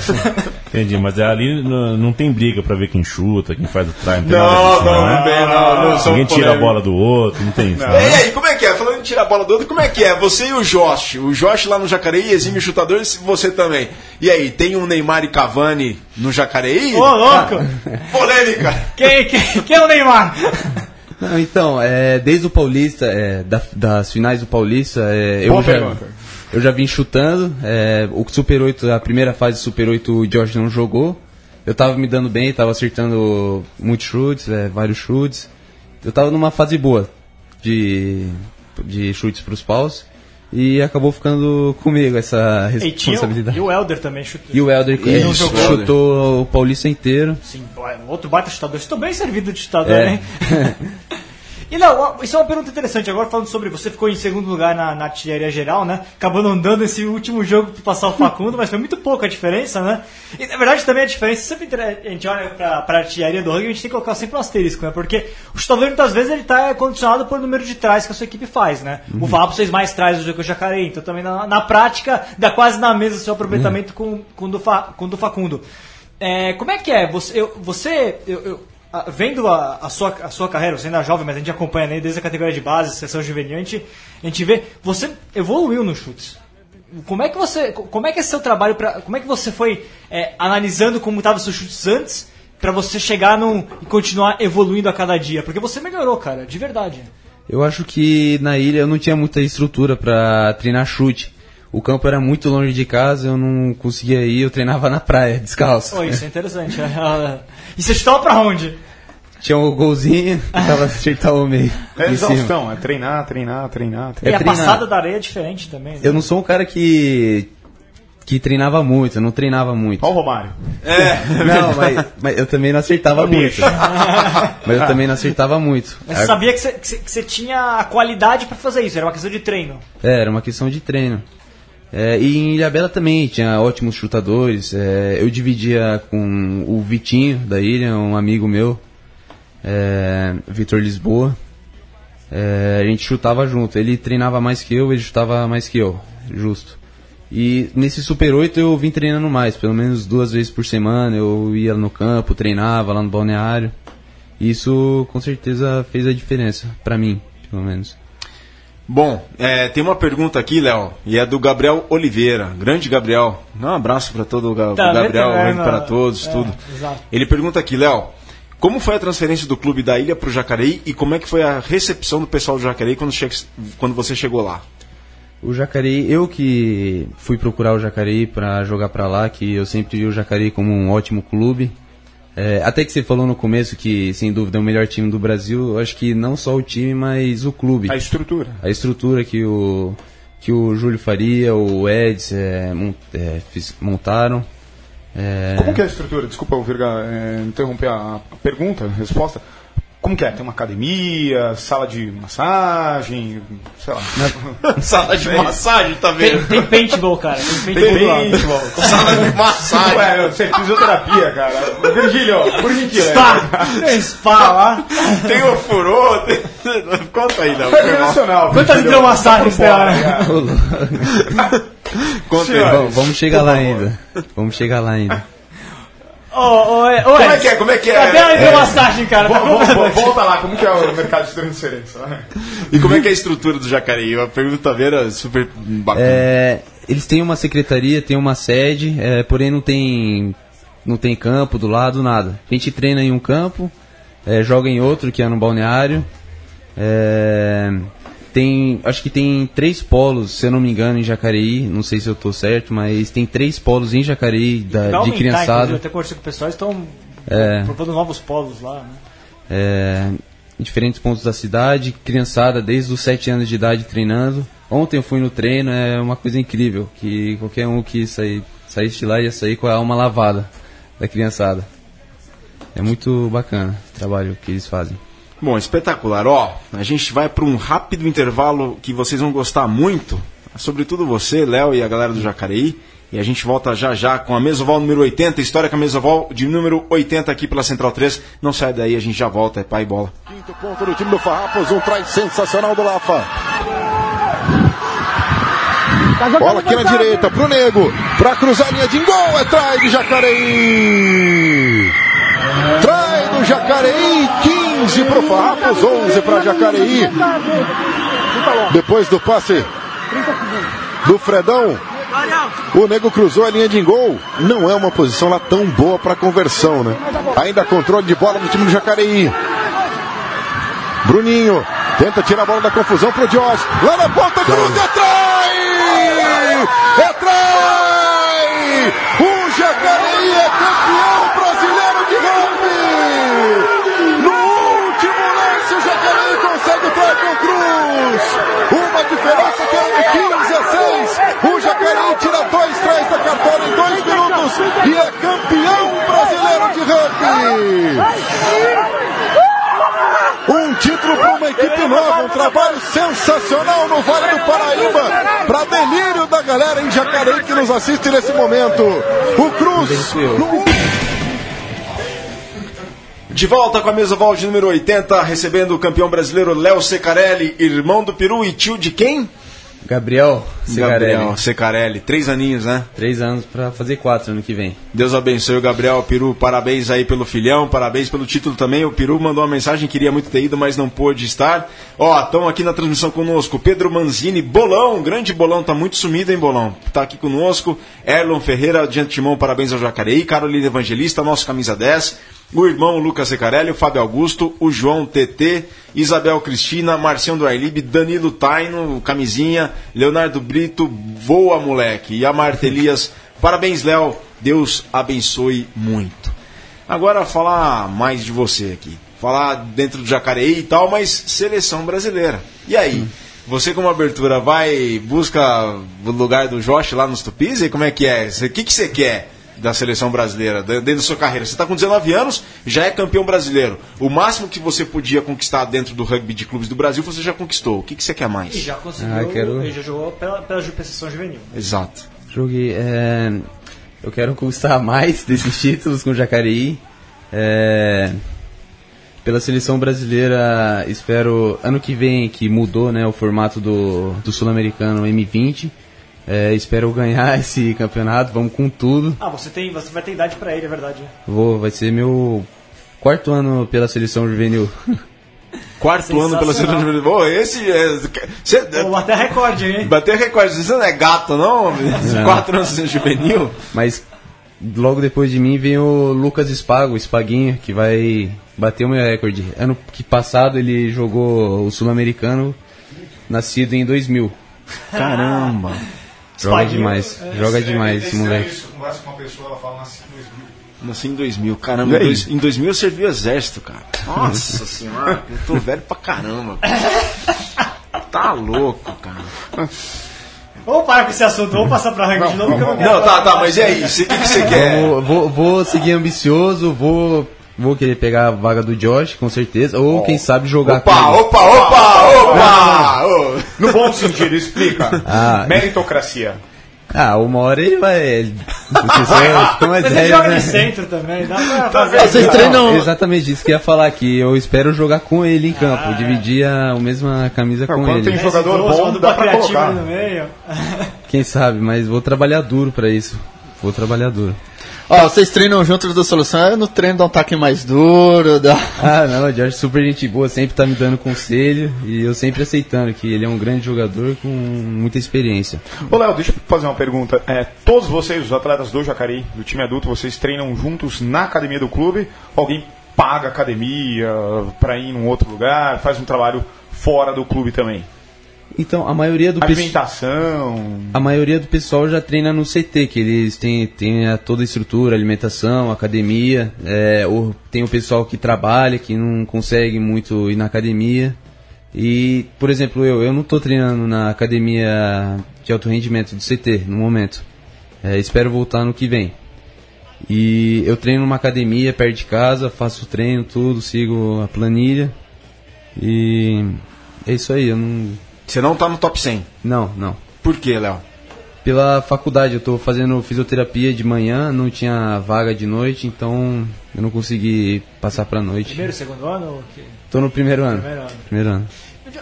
Entendi, mas ali não, não tem briga pra ver quem chuta, quem faz o try. Não, Não, não, né? não tem, não, não são Ninguém tira a bola do outro, não tem isso. E né? aí, como é que é? Falando em tirar a bola do outro, como é que é? Você e o Josh. O Josh lá no Jacareí, exime chutador, e você também. E aí, tem um Neymar e Cavani no Jacareí? Ô, louco! Polêmica! Quem, quem, quem é o Neymar? Não, então, é, desde o Paulista, é, da- das finais do Paulista, é, eu, já, eu já vim chutando. é, o Super 8, a primeira fase do Super 8, o George não jogou. Eu tava me dando bem, tava acertando muitos chutes, é, vários chutes. Eu tava numa fase boa de, de chutes pros paus. E acabou ficando comigo essa E, tinha, o- responsabilidade. e o Elder também chutou. E o Helder que Isso, chutou, o Helder. chutou o Paulista inteiro. Sim, outro baita chutador. Estou bem servido de chutador, É. hein? [laughs] E não, isso é uma pergunta interessante. Agora falando sobre você ficou em segundo lugar na, na artilharia geral, né? Acabou não dando esse último jogo para passar o Facundo, mas foi muito pouca a diferença, né? E na verdade também a diferença, sempre que a gente olha para a artilharia do rugby, a gente tem que colocar sempre um asterisco, né? Porque o chutador muitas vezes ele tá condicionado por número de trás que a sua equipe faz, né? O Fábio fez mais trás do jogo que o Jacareí, então também na, na prática dá quase na mesa o seu aproveitamento com, com, o do Fa- com do Facundo. É, como é que é? Você, eu, você eu- eu- a- vendo a, a sua, a sua carreira, você ainda é jovem, mas a gente acompanha né, desde a categoria de base, sessão juvenil, a gente, a gente vê, você evoluiu nos chutes. Como é que você, como é que é seu trabalho para, como é que você foi é, analisando como estavam seus chutes antes para você chegar num, e continuar evoluindo a cada dia? Porque você melhorou, cara, de verdade. Eu acho que na ilha eu não tinha muita estrutura pra treinar chute. O campo era muito longe de casa, eu não conseguia ir, eu treinava na praia, descalço. Oh, isso é interessante. [laughs] e você chutava pra onde? Tinha um golzinho, [laughs] tentava acertar o meio. É exaustão, é treinar, treinar, treinar. e treinar. a treinar. passada da areia é diferente também. né? Eu não sou um cara que que treinava muito, eu não treinava muito. Olha o Romário. [laughs] Não, mas, mas eu também não acertava muito. Mas eu também não acertava muito. Mas você sabia que você, que você- tinha a qualidade pra fazer isso, era uma questão de treino. É, era uma questão de treino. É, e em Ilhabela também tinha ótimos chutadores. é, eu dividia com o Vitinho da ilha, um amigo meu, é, Vitor Lisboa. É, a gente chutava junto. Ele treinava mais que eu, ele chutava mais que eu, justo. E nesse Super 8 eu vim treinando mais, pelo menos duas vezes por semana. Eu ia no campo, treinava lá no balneário. Isso com certeza fez a diferença, pra mim, pelo menos. Bom, é, tem uma pergunta aqui, Léo, e é do Gabriel Oliveira. Grande Gabriel. Um abraço para todo o Ga- Tá, Gabriel, veterano, para todos, é, tudo. exato. Ele pergunta aqui, Léo, como foi a transferência do clube da Ilha para o Jacareí e como é que foi a recepção do pessoal do Jacareí quando, che quando você chegou lá? O Jacareí, eu que fui procurar o Jacareí para jogar para lá, que eu sempre vi o Jacareí como um ótimo clube. É, até que você falou no começo que, sem dúvida, é o melhor time do Brasil. Eu acho que não só o time, mas o clube. A estrutura. A estrutura que o, que o Júlio Faria, o Eds é, mon- é, montaram. É, Como que é a estrutura? Desculpa, Virga, é, interromper a pergunta, a resposta. Como que é? Tem uma academia, sala de massagem, sei lá. [laughs] Sala de massagem, tá Tem, vendo? tem paintball, cara. Tem paintball lado. paintball. Sala de massagem. Ué, eu sei, fisioterapia, cara. Virgílio, por gentileza. Spa! Tem spa lá. Tem o furô. Tem... Conta aí, não. É nacional. Quantas Virgílio. hidromassagens tem lá? Cara. Conta aí. Vamos chegar lá ainda. Vamos chegar lá ainda. Ô, ô, ô, Como é que é? Como é que Cadê a é? hidromassagem, cara? Tá aqui. Volta lá, como que é o mercado de transferência? E como é que é a estrutura do Jacareí? A pergunta vera super bacana. É, eles têm uma secretaria, tem uma sede, é, porém não tem, não tem campo do lado, nada. A gente treina em um campo, é, joga em outro, que é no balneário. É, tem, acho que tem três polos, se eu não me engano, em Jacareí. Não sei se eu tô certo, mas tem três polos em Jacareí da- de aumentar, criançada. até conversei com o pessoal, estão É. propondo novos polos lá, né? é, em diferentes pontos da cidade, criançada desde os 7 anos de idade treinando. Ontem eu fui no treino, é uma coisa incrível, que qualquer um que sair, saísse de lá ia sair com a alma lavada da criançada. É muito bacana o trabalho que eles fazem. Bom, espetacular. Ó, a gente vai para um rápido intervalo que vocês vão gostar muito. Sobretudo você, Léo e a galera do Jacareí. E a gente volta já já com a Mesoval número 80, história com a Mesoval de número 80 aqui pela Central 3. Não sai daí, a gente já volta, é pai e bola. Quinto ponto do time do Farrapos, um traz sensacional do Lafa. Bola aqui na direita, pro Nego, pra cruzar a linha de gol, é trai de Jacareí. Trai do Jacareí, 15 pro Farrapos, 11 pra Jacareí. Depois do passe do Fredão, o Nego cruzou a linha de gol. Não é uma posição lá tão boa para conversão, né? Ainda controle de bola do time do Jacareí. Bruninho tenta tirar a bola da confusão pro Josh. Lá na ponta, cruz, é trai! É trai! O Jacareí é campeão brasileiro de rugby! No último lance, o Jacareí consegue o trai com cruz! Uma diferença que era de 15 a 6. O Jacareí tira dois trás da cartola em dois minutos e é campeão brasileiro de rugby! Um título para uma equipe nova, um trabalho sensacional no Vale do Paraíba, para delírio da galera em Jacareí que nos assiste nesse momento. O Cruz, no De volta com a Mesoval de número 80, recebendo o campeão brasileiro Léo Secarelli, irmão do Peru e tio de quem? Gabriel Segarelli, Gabriel Secarelli, três aninhos, né? três anos para fazer quatro ano que vem. Deus abençoe o Gabriel Peru, parabéns aí pelo filhão, parabéns pelo título também. O Peru mandou uma mensagem, queria muito ter ido, mas não pôde estar. Ó, estão aqui na transmissão conosco, Pedro Manzini, Bolão, grande Bolão, tá muito sumido, hein, Bolão? Tá aqui conosco, Erlon Ferreira, de antemão, parabéns ao Jacareí, Carolina Evangelista, nosso camisa 10, o irmão Lucas Secarelli, o Fábio Augusto, o João TT, Isabel Cristina, Marcião do Danilo Taino, camisinha, Leonardo Brito, voa moleque, e a Marta Elias, parabéns Léo, Deus abençoe muito. Agora falar mais de você aqui, falar dentro do Jacareí e tal, mas seleção brasileira. E aí? Você como abertura vai busca o lugar do Josh lá nos Tupis e como é que é? O que, que você quer? Da seleção brasileira, de- dentro da sua carreira. Você está com 19 anos, já é campeão brasileiro. O máximo que você podia conquistar dentro do rugby de clubes do Brasil, você já conquistou. O que, que você quer E mais? já conseguiu, Ah, quero- ele já jogou pela, pela seleção juvenil. Exato. Joguei. é, eu quero conquistar mais [laughs] desses títulos com o Jacareí. É, pela seleção brasileira, espero ano que vem, que mudou né, o formato do, do Sul-Americano M20. É, espero ganhar [laughs] esse campeonato, vamos com tudo. Ah, você, tem, você vai ter idade pra ele, é verdade. Vou, vai ser meu quarto ano pela seleção juvenil. [laughs] Quarto ano pela seleção juvenil. Pô, esse é. Você, Vou bater recorde, hein? Bater recorde, você não é gato, não? [laughs] Não. Quatro anos de juvenil? Mas logo depois de mim vem o Lucas Spago, o Spaguinho, que vai bater o meu recorde. Ano que passado ele jogou o Sul-Americano, nascido em 2000. Caramba. Joga demais, é. joga demais esse moleque. Isso, conversa com uma pessoa, ela fala nasci em 2000. Nasci em 2000. Caramba, dois- em 2000 eu servi o exército, cara. Nossa [laughs] senhora, eu tô velho pra caramba. Tá louco, cara. Vamos parar com esse assunto, vamos passar pra ranking de novo. que eu não quero Não, tá, tá, mas e aí? O que, que você quer? Vou, vou, vou seguir ambicioso, vou, vou querer pegar a vaga do Josh, com certeza. Ou quem sabe jogar Opa, com ele. opa, opa, opa! Ô. No bom sentido, explica. [laughs] Ah. Meritocracia. Ah, uma hora ele vai. [laughs] Fica mais Mas ele joga né? de centro também, dá pra Tá fazer. Vocês treinam. Exatamente isso que eu ia falar aqui. Eu espero jogar com ele em campo, dividir a, a mesma camisa com quando ele. tem jogador Esse bom, dá pra criativa colocar. no meio. [laughs] Quem sabe, mas vou trabalhar duro pra isso. Vou trabalhar duro. Ó, vocês treinam juntos da solução, é no treino dar um taque mais duro, da. [laughs] Ah, não, o Jorge é super gente boa, sempre tá me dando conselho e eu sempre aceitando que ele é um grande jogador com muita experiência. Ô, Léo, deixa eu fazer uma pergunta. É, todos vocês, os atletas do Jacareí, do time adulto, vocês treinam juntos na academia do clube? Ou alguém paga a academia pra ir em um outro lugar, faz um trabalho fora do clube também? Então, a maioria do. Alimentação. A maioria do pessoal já treina no CT, que eles têm, têm a- toda a estrutura, alimentação, academia. É, o- tem o pessoal que trabalha, que não consegue muito ir na academia. E, por exemplo, eu, eu não estou treinando na academia de alto rendimento do CT no momento. É, espero voltar no que vem. E eu treino numa academia perto de casa, faço treino, tudo, sigo a planilha. E é isso aí, eu não. Você não tá no top 100. Não, não. Por quê, Léo? Pela faculdade, eu tô fazendo fisioterapia de manhã, não tinha vaga de noite, então eu não consegui passar pra noite. Primeiro, segundo ano? ou que- Tô no primeiro ano. Primeiro ano. Primeiro ano.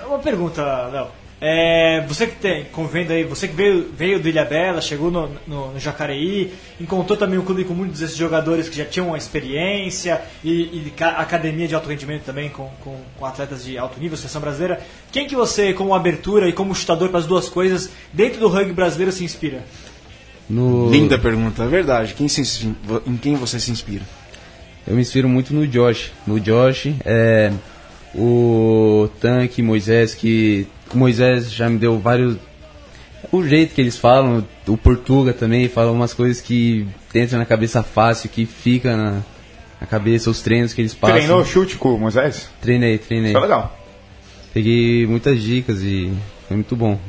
Uma pergunta, Léo. É, você que tem, convendo aí, você que veio, veio do Ilha Bela, chegou no, no, no Jacareí, encontrou também um clube com muitos desses jogadores que já tinham uma experiência e, e ca- academia de alto rendimento também com, com, com atletas de alto nível, seleção brasileira. Quem que você, como abertura e como chutador para as duas coisas, dentro do rugby brasileiro se inspira? No, Linda pergunta, é verdade. Quem se em quem você se inspira? Eu me inspiro muito no Josh. No Josh, é, o Tanque, Moisés, que Moisés já me deu vários. O jeito que eles falam, o Portuga também fala umas coisas que entram na cabeça fácil, que fica na, na cabeça, os treinos que eles passam. Treinou chute com o Moisés? Treinei, treinei. Isso é legal. Peguei muitas dicas e foi muito bom.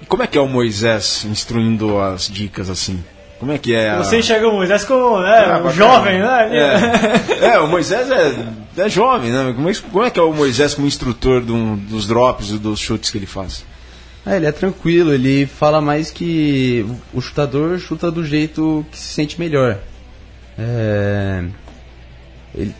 E como é que é o Moisés instruindo as dicas assim? Como é que é a... Você enxerga o Moisés como né, Ah, jovem, né? É, é, o Moisés é, é jovem, né? Como é, como é que é o Moisés como instrutor um- dos drops e dos chutes que ele faz? Ah, ele é tranquilo, ele fala mais que o chutador chuta do jeito que se sente melhor. É, Ele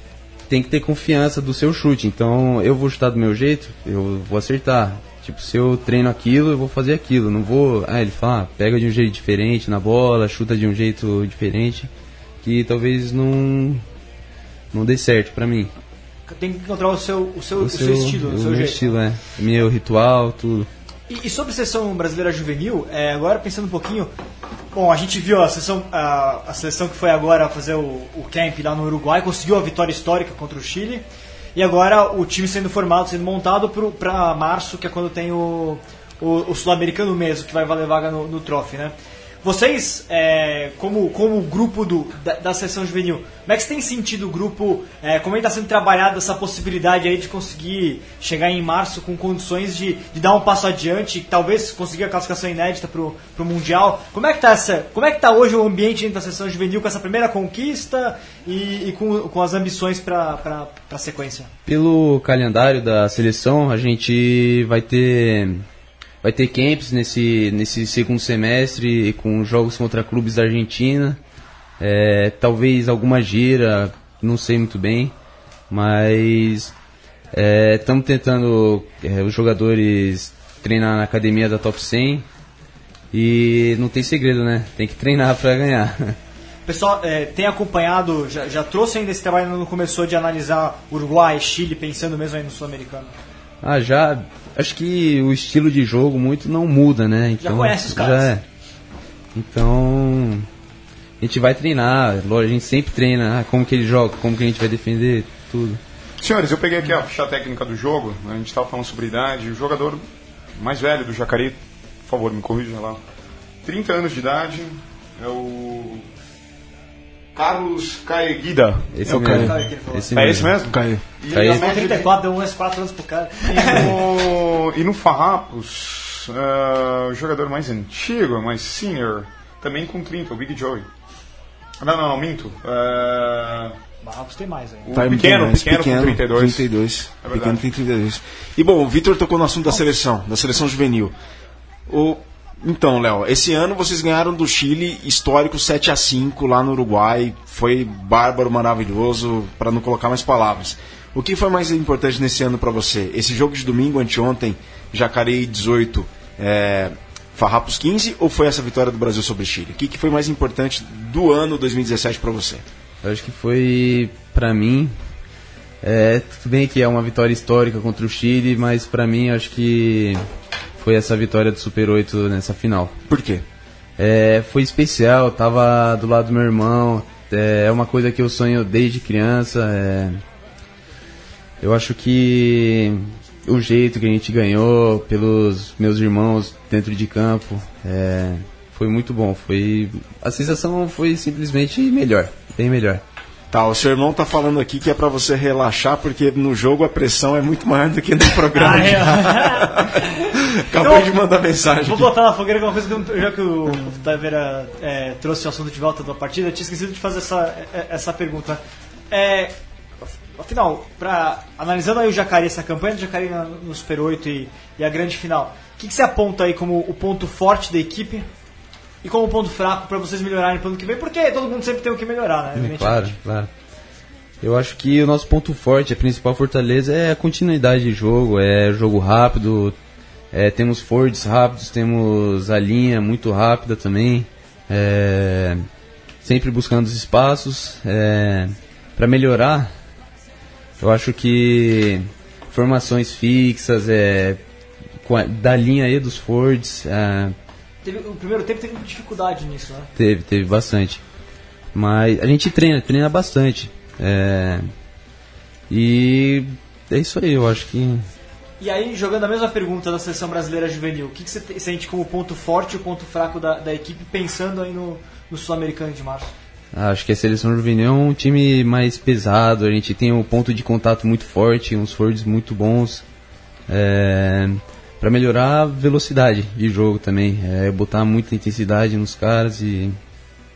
tem que ter confiança do seu chute, então eu vou chutar do meu jeito, eu vou acertar. Tipo, se eu treino aquilo, eu vou fazer aquilo. Não vou. Ah, ele fala, ah, pega de um jeito diferente na bola, chuta de um jeito diferente, que talvez não não dê certo pra mim. Tem que encontrar o seu, o seu, o O seu, estilo, o o seu meu jeito. estilo, é. Meu ritual, tudo. E, e sobre a seleção brasileira juvenil, é, agora pensando um pouquinho, bom, a gente viu a seleção, a, a seleção que foi agora fazer o, o camp lá no Uruguai, conseguiu a vitória histórica contra o Chile, e agora o time sendo formado, sendo montado para março, que é quando tem o, o, o sul-americano mesmo, que vai valer vaga no, no trophy, né? Vocês, é, como, como grupo do, da, da seleção juvenil, como é que tem sentido o grupo, é, como é está sendo trabalhada essa possibilidade aí de conseguir chegar em março com condições de, de dar um passo adiante, talvez conseguir a classificação inédita para o Mundial? Como é que está como é que tá hoje o ambiente dentro da seleção juvenil com essa primeira conquista e, e com, com as ambições para a sequência? Pelo calendário da seleção, a gente vai ter vai ter camps nesse, nesse segundo semestre com jogos contra clubes da Argentina. É, talvez alguma gira, não sei muito bem, mas estamos tentando é, os jogadores treinar na academia da Top 100 e não tem segredo, né? Tem que treinar [laughs] para ganhar. Pessoal, é, tem acompanhado, já, já trouxe ainda esse trabalho quando começou de analisar Uruguai, Chile, pensando mesmo aí no Sul-Americano? Ah, já. Acho que o estilo de jogo muito não muda, né? Então, conhece os caras. Já é. Então. A gente vai treinar, lógico, a gente sempre treina ah, como que ele joga, como que a gente vai defender, tudo. Senhores, eu peguei aqui a ficha técnica do jogo, a gente estava falando sobre idade, o jogador mais velho do Jacareí, por favor, me corrija lá. 30 anos de idade, é o Carlos Caeguida. Esse é o mesmo. Caio. Esse É esse mesmo? Caiu. E, média de- 34, deu uns 4 anos pro cara. e no, e no Farrapos, é, o jogador mais antigo, mais senior, também com 30, o Big Joey. Não, não, não, minto. É, Barracos tem mais aí. o Tá pequeno, mais, pequeno, com 32. 32. É pequeno verdade. tem 32. E bom, o Vitor tocou no assunto da seleção, da seleção juvenil. O, então, Léo, esse ano vocês ganharam do Chile histórico 7 a 5 lá no Uruguai. Foi bárbaro, maravilhoso, para não colocar mais palavras. O que foi mais importante nesse ano para você? Esse jogo de domingo, anteontem, Jacareí 18, é, Farrapos 15, ou foi essa vitória do Brasil sobre o Chile? O que, que foi mais importante do ano 2017 para você? Eu acho que foi, pra mim, é, tudo bem que é uma vitória histórica contra o Chile, mas pra mim acho que foi essa vitória do Super 8 nessa final. Por quê? É, foi especial, tava do lado do meu irmão, é uma coisa que eu sonho desde criança. é. eu acho que o jeito que a gente ganhou pelos meus irmãos dentro de campo é, foi muito bom. Foi a sensação foi simplesmente melhor, bem melhor. Tá, o seu irmão tá falando aqui que é pra você relaxar, porque no jogo a pressão é muito maior do que no programa. Ah, é. [laughs] Acabou Então, de mandar mensagem. Vou aqui. botar na fogueira alguma coisa que eu, já que o Taveira é, trouxe o assunto de volta da partida, eu tinha esquecido de fazer essa, é, essa pergunta. É, afinal, pra, analisando aí o Jacaré, essa campanha do Jacaré no Super 8 e, e a grande final, o que, que você aponta aí como o ponto forte da equipe e como ponto fraco pra vocês melhorarem pro ano que vem? Porque todo mundo sempre tem o que melhorar, né? Claro, claro. Eu acho que o nosso ponto forte, a principal fortaleza é a continuidade de jogo, é jogo rápido, é, temos forwards rápidos, temos a linha muito rápida também, é, sempre buscando os espaços. É, para melhorar, eu acho que formações fixas, é, da linha e dos forwards, é, Teve- o primeiro tempo teve dificuldade nisso, né? Teve, teve bastante. Mas a gente treina, treina bastante. É, e é isso aí, eu acho que. E aí, jogando a mesma pergunta da seleção brasileira juvenil, o que, que você te- sente como ponto forte e o ponto fraco da, da equipe, pensando aí no, no Sul-Americano de março? Acho que a seleção juvenil é um time mais pesado, a gente tem um ponto de contato muito forte, uns forwards muito bons. É, para melhorar a velocidade de jogo também, é, botar muita intensidade nos caras e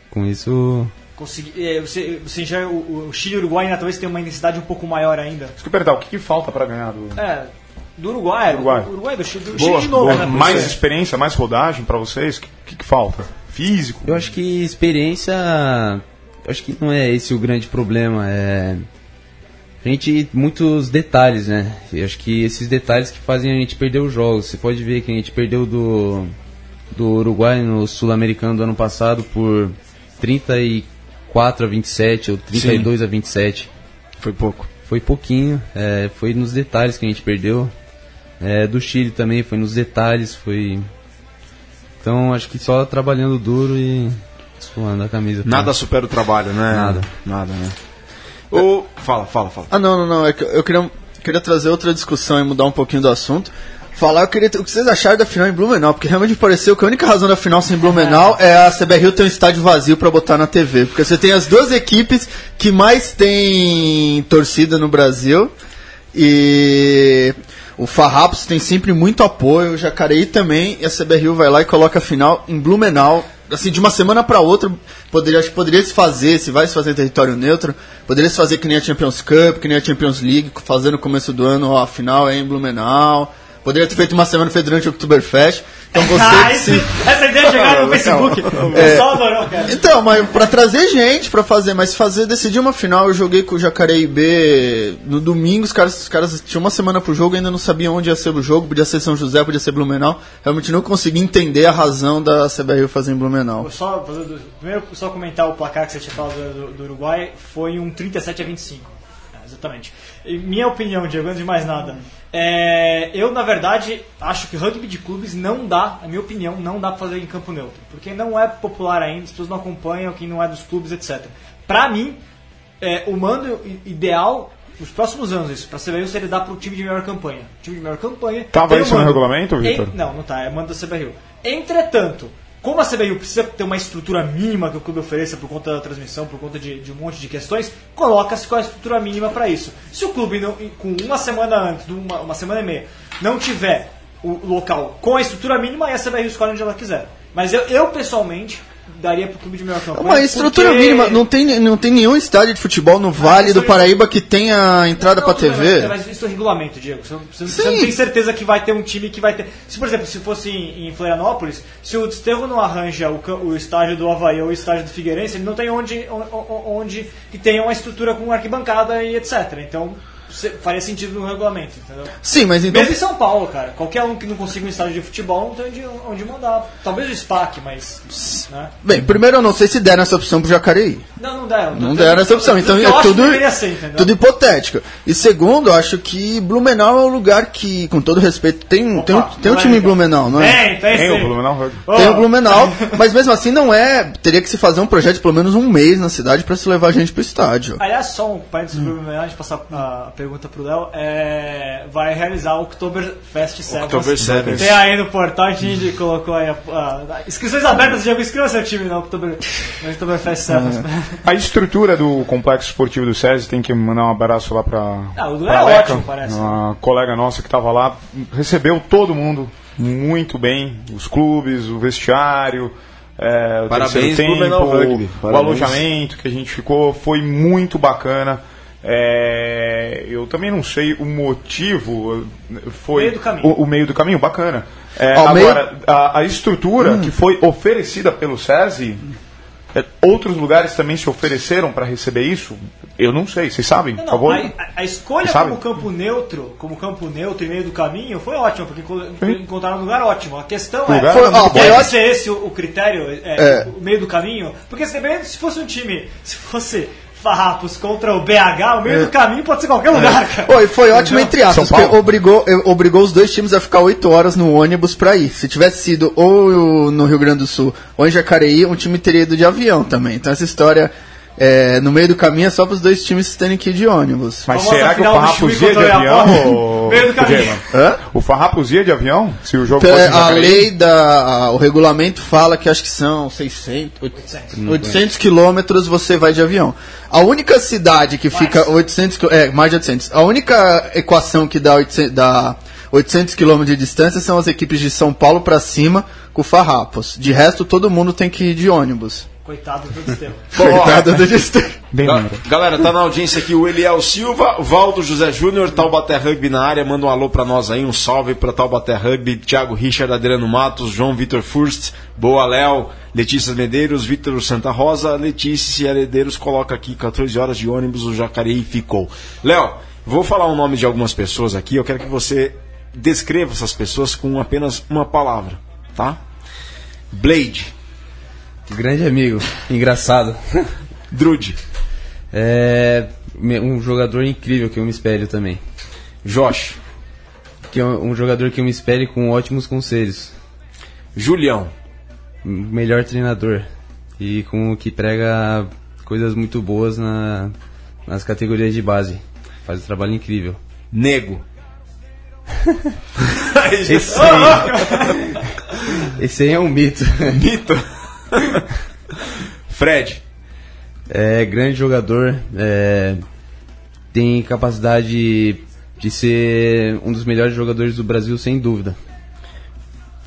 com isso Consegui, é, você, você já, o, o Chile e o Uruguai ainda talvez tenha uma intensidade um pouco maior ainda. Perguntar, o que, que falta para ganhar do. É, do Uruguai, Uruguai. do Uruguai, do Chile, do Boa, Chile de novo, né? Mais ser- experiência, mais rodagem para vocês? O que, que, que falta? Físico? Eu acho que experiência. eu Acho que não é esse o grande problema. É. A gente. Muitos detalhes, né? Eu acho que esses detalhes que fazem a gente perder os jogos. Você pode ver que a gente perdeu do. Do Uruguai no Sul-Americano do ano passado por 34 a 27 ou 32 a 27. Foi pouco. Foi pouquinho, é, foi nos detalhes que a gente perdeu. É, do Chile também foi nos detalhes, foi. Então acho que só trabalhando duro e suando a camisa. Nada supera o trabalho, né? Nada. Nada, né? O... Fala, fala, fala. Ah, não, não, não. É que eu queria, queria trazer outra discussão e mudar um pouquinho do assunto. Falar eu queria, o que vocês acharam da final em Blumenau, porque realmente pareceu que a única razão da final sem Blumenau é a CBRU ter um estádio vazio pra botar na TV. Porque você tem as duas equipes que mais tem torcida no Brasil e o Farrapos tem sempre muito apoio, o Jacareí também, e a CBRU vai lá e coloca a final em Blumenau. Assim, de uma semana para outra, poderia, acho que poderia se fazer, se vai se fazer território neutro, poderia se fazer que nem a Champions Cup, que nem a Champions League, fazer no começo do ano, ó, a final é em Blumenau. Poderia ter feito uma semana feita durante o Oktoberfest. Então você [laughs] Ah, esse- se- essa ideia chegaram no Facebook. O pessoal adorou, cara. então, mas pra trazer gente pra fazer, mas fazer, decidir uma final, eu joguei com o Jacareí B no domingo, os caras, os caras tinham uma semana pro jogo, ainda não sabiam onde ia ser o jogo, podia ser São José, podia ser Blumenau. Realmente não consegui entender a razão da CBRU fazer em Blumenau. Vou Só, fazer primeiro, só comentar o placar que você tinha falado do, do Uruguai, foi um 37 a 25. É, exatamente. E minha opinião, Diego, antes de mais nada, é, eu, na verdade, acho que rugby de clubes não dá, na minha opinião, não dá pra fazer em campo neutro. Porque não é popular ainda, as pessoas não acompanham, quem não é dos clubes, etc. Pra mim, é, o mando ideal nos próximos anos isso. Pra CBRU seria dar pro time de melhor campanha. time de melhor campanha. Tava o isso no mando. regulamento, Vitor? Não, não tá. É mando da CBRU. Entretanto, como a CBRU precisa ter uma estrutura mínima que o clube ofereça por conta da transmissão, por conta de, de um monte de questões, coloca-se é a estrutura mínima para isso. Se o clube, não- com uma semana antes, uma, uma semana e meia, não tiver o local com a estrutura mínima, aí a CBRU escolhe onde ela quiser. Mas eu, eu pessoalmente, daria pro clube de melhor campanha. Uma estrutura porque- mínima. Não tem, não tem nenhum estádio de futebol no Vale do Paraíba que tenha entrada Não, bem, TV. Mas isso é regulamento, Diego. Você, não- você não- não tem certeza que vai ter um time que vai ter. Se, por exemplo, se fosse em, em Florianópolis, se o Desterro não arranja o, o estádio do Havaí ou o estádio do Figueirense, ele não tem onde, on- on- onde que tenha uma estrutura com arquibancada e etc. Então faria sentido no regulamento, entendeu? Sim, mas então. Mesmo em São Paulo, cara. Qualquer um que não consiga um estádio de futebol não tem onde, onde mandar. Talvez o SPAC, mas. Né? Bem, primeiro eu não sei se deram essa opção pro Jacareí. Não, não dá. Não deram essa opção, então é tudo, ser, tudo hipotético. E segundo, eu acho que Blumenau é um lugar que, com todo respeito, tem, tem, um, Opa, tem um não é time em. Blumenau, não é? Tem, tem, Tem sim. o Blumenau. Tem o Blumenau, [laughs] mas mesmo assim não é. Teria que se fazer um projeto de pelo menos um mês na cidade pra se levar a gente pro estádio. Aliás, só um parênteses hum. antes de passar a pergunta pro Léo, é, vai realizar o Oktoberfest 7. Oktober Sevens. Tem aí no portal, a gente colocou aí a, a- inscrições abertas, Diego, inscreva seu time no, Oktober, no Oktoberfest 7. A estrutura do complexo esportivo do SESI tem que mandar um abraço lá pra. Ah, o pra é Leca, ótimo, parece. Uma colega nossa que estava lá, recebeu todo mundo muito bem, os clubes, o vestiário. É, o Parabéns, tempo, o alojamento que a gente ficou foi muito bacana. É, eu também não sei o motivo. Foi Meio do caminho. O, o meio do caminho, bacana. É, Ao meio- agora, a, a estrutura que foi oferecida pelo SESI, é, outros lugares também se ofereceram para receber isso? Eu não sei, vocês sabem, Não, por favor? a, a- escolha Sabe? como campo neutro, como campo neutro e meio do caminho foi ótima, porque enco- encontraram um lugar ótimo. A questão O é, Foi- ó, bom. foi deve ótimo. ser esse o, o critério, é, o meio do caminho? Porque se, bem, se fosse um time, se fosse Farrapos contra o BH, o meio do caminho pode ser qualquer lugar, cara. Oi, foi ótimo entre aspas, porque obrigou, obrigou os dois times a ficar 8 horas no ônibus pra ir. Se tivesse sido ou no Rio Grande do Sul ou em Jacareí, um time teria ido de avião também. Então essa história eh, no meio do caminho é só pros dois times terem que ir de ônibus. Mas Famosa será que o Farrapos ia de o avião? Ô- Meio do caminho. O Farrapos ia de avião? Se o jogo Então, fosse a lei da. a- o regulamento fala que acho que são 600, 800, 800 quilômetros você vai de avião. A única cidade que fica 800 qui- é mais de 800. A única equação que dá 800, dá 800 quilômetros de distância são as equipes de São Paulo pra cima com farrapos. De resto todo mundo tem que ir de ônibus. Coitado do Desterro. [laughs] Coitado do distância. Bem Ga-. Galera, tá na audiência aqui o Eliel Silva, Valdo José Júnior, Taubaté Rugby na área. Manda um alô pra nós aí, um salve pra Taubaté Rugby. Thiago Richard, Adriano Matos, João Vitor Furst, Boa Léo, Letícia Medeiros, Vitor Santa Rosa, Letícia Heredeiros coloca aqui 14 horas de ônibus, o Jacareí ficou. Léo, vou falar o nome de algumas pessoas aqui, eu quero que você descreva essas pessoas com apenas uma palavra, tá? Blade, Grande amigo, engraçado. [laughs] Drude, É um jogador incrível que eu me espelho também. Josh, Que é um jogador que eu me espelho com ótimos conselhos. Julião, Melhor treinador. E com o que prega coisas muito boas na, nas categorias de base. Faz um trabalho incrível. Nego. [laughs] Esse aí, [laughs] esse aí é um mito. Mito. [laughs] Fred. É grande jogador, é, tem capacidade de ser um dos melhores jogadores do Brasil, sem dúvida.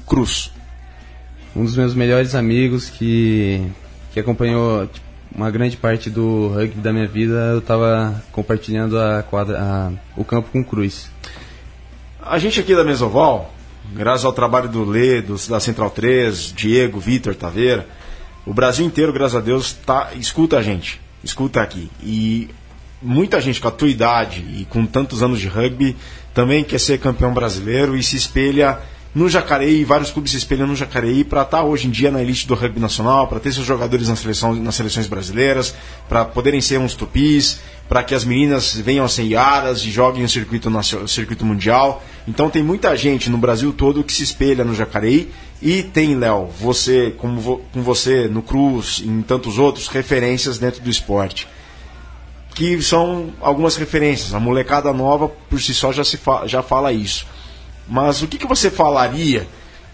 Cruz. Um dos meus melhores amigos que, que acompanhou uma grande parte do rugby da minha vida, eu estava compartilhando a quadra, a- o campo com o Cruz. A gente aqui da Mesoval, graças ao trabalho do Lê, do, da Central 3, Diego, Vitor, Taveira, o Brasil inteiro, graças a Deus, tá, escuta a gente. Escuta aqui. E muita gente com a tua idade e com tantos anos de rugby também quer ser campeão brasileiro e se espelha no Jacareí, vários clubes se espelham no Jacareí para estar hoje em dia na elite do rugby nacional, para ter seus jogadores nas, seleção, nas seleções brasileiras, para poderem ser uns tupis, para que as meninas venham a ser e joguem o circuito, nacio- o circuito mundial. Então tem muita gente no Brasil todo que se espelha no Jacareí e tem, Léo, você, como vo- com você no Cruz e em tantos outros, referências dentro do esporte. Que são algumas referências. A molecada nova, por si só, já, se fa- já fala isso. Mas o que, que você falaria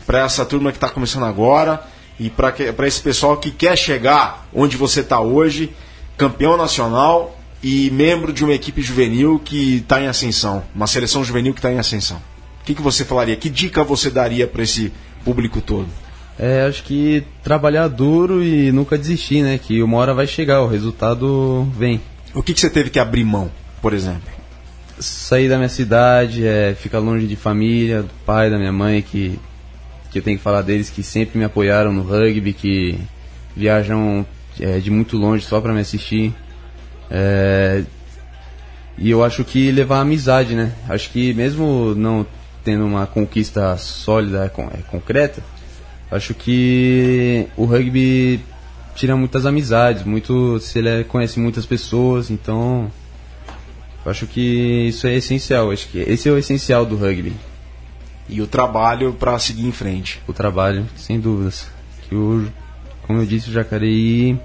para essa turma que está começando agora e para esse pessoal que quer chegar onde você está hoje, campeão nacional e membro de uma equipe juvenil que está em ascensão, uma seleção juvenil que está em ascensão? O que, que você falaria? Que dica você daria para esse público todo? É, acho que trabalhar duro e nunca desistir, né? Que uma hora vai chegar, o resultado vem. O que, que você teve que abrir mão, por exemplo? Sair da minha cidade, é, ficar longe de família, do pai, da minha mãe, que, que eu tenho que falar deles que sempre me apoiaram no rugby, que viajam é, de muito longe só para me assistir. É, e eu acho que levar a amizade, né? Acho que mesmo não tendo uma conquista sólida, é, con- é, concreta, acho que o rugby tira muitas amizades, muito, se ele é- conhece muitas pessoas, então acho que isso é essencial. Acho que esse é o essencial do rugby, E o trabalho para seguir em frente. o trabalho, sem dúvidas. Que o, como eu disse, o Jacareí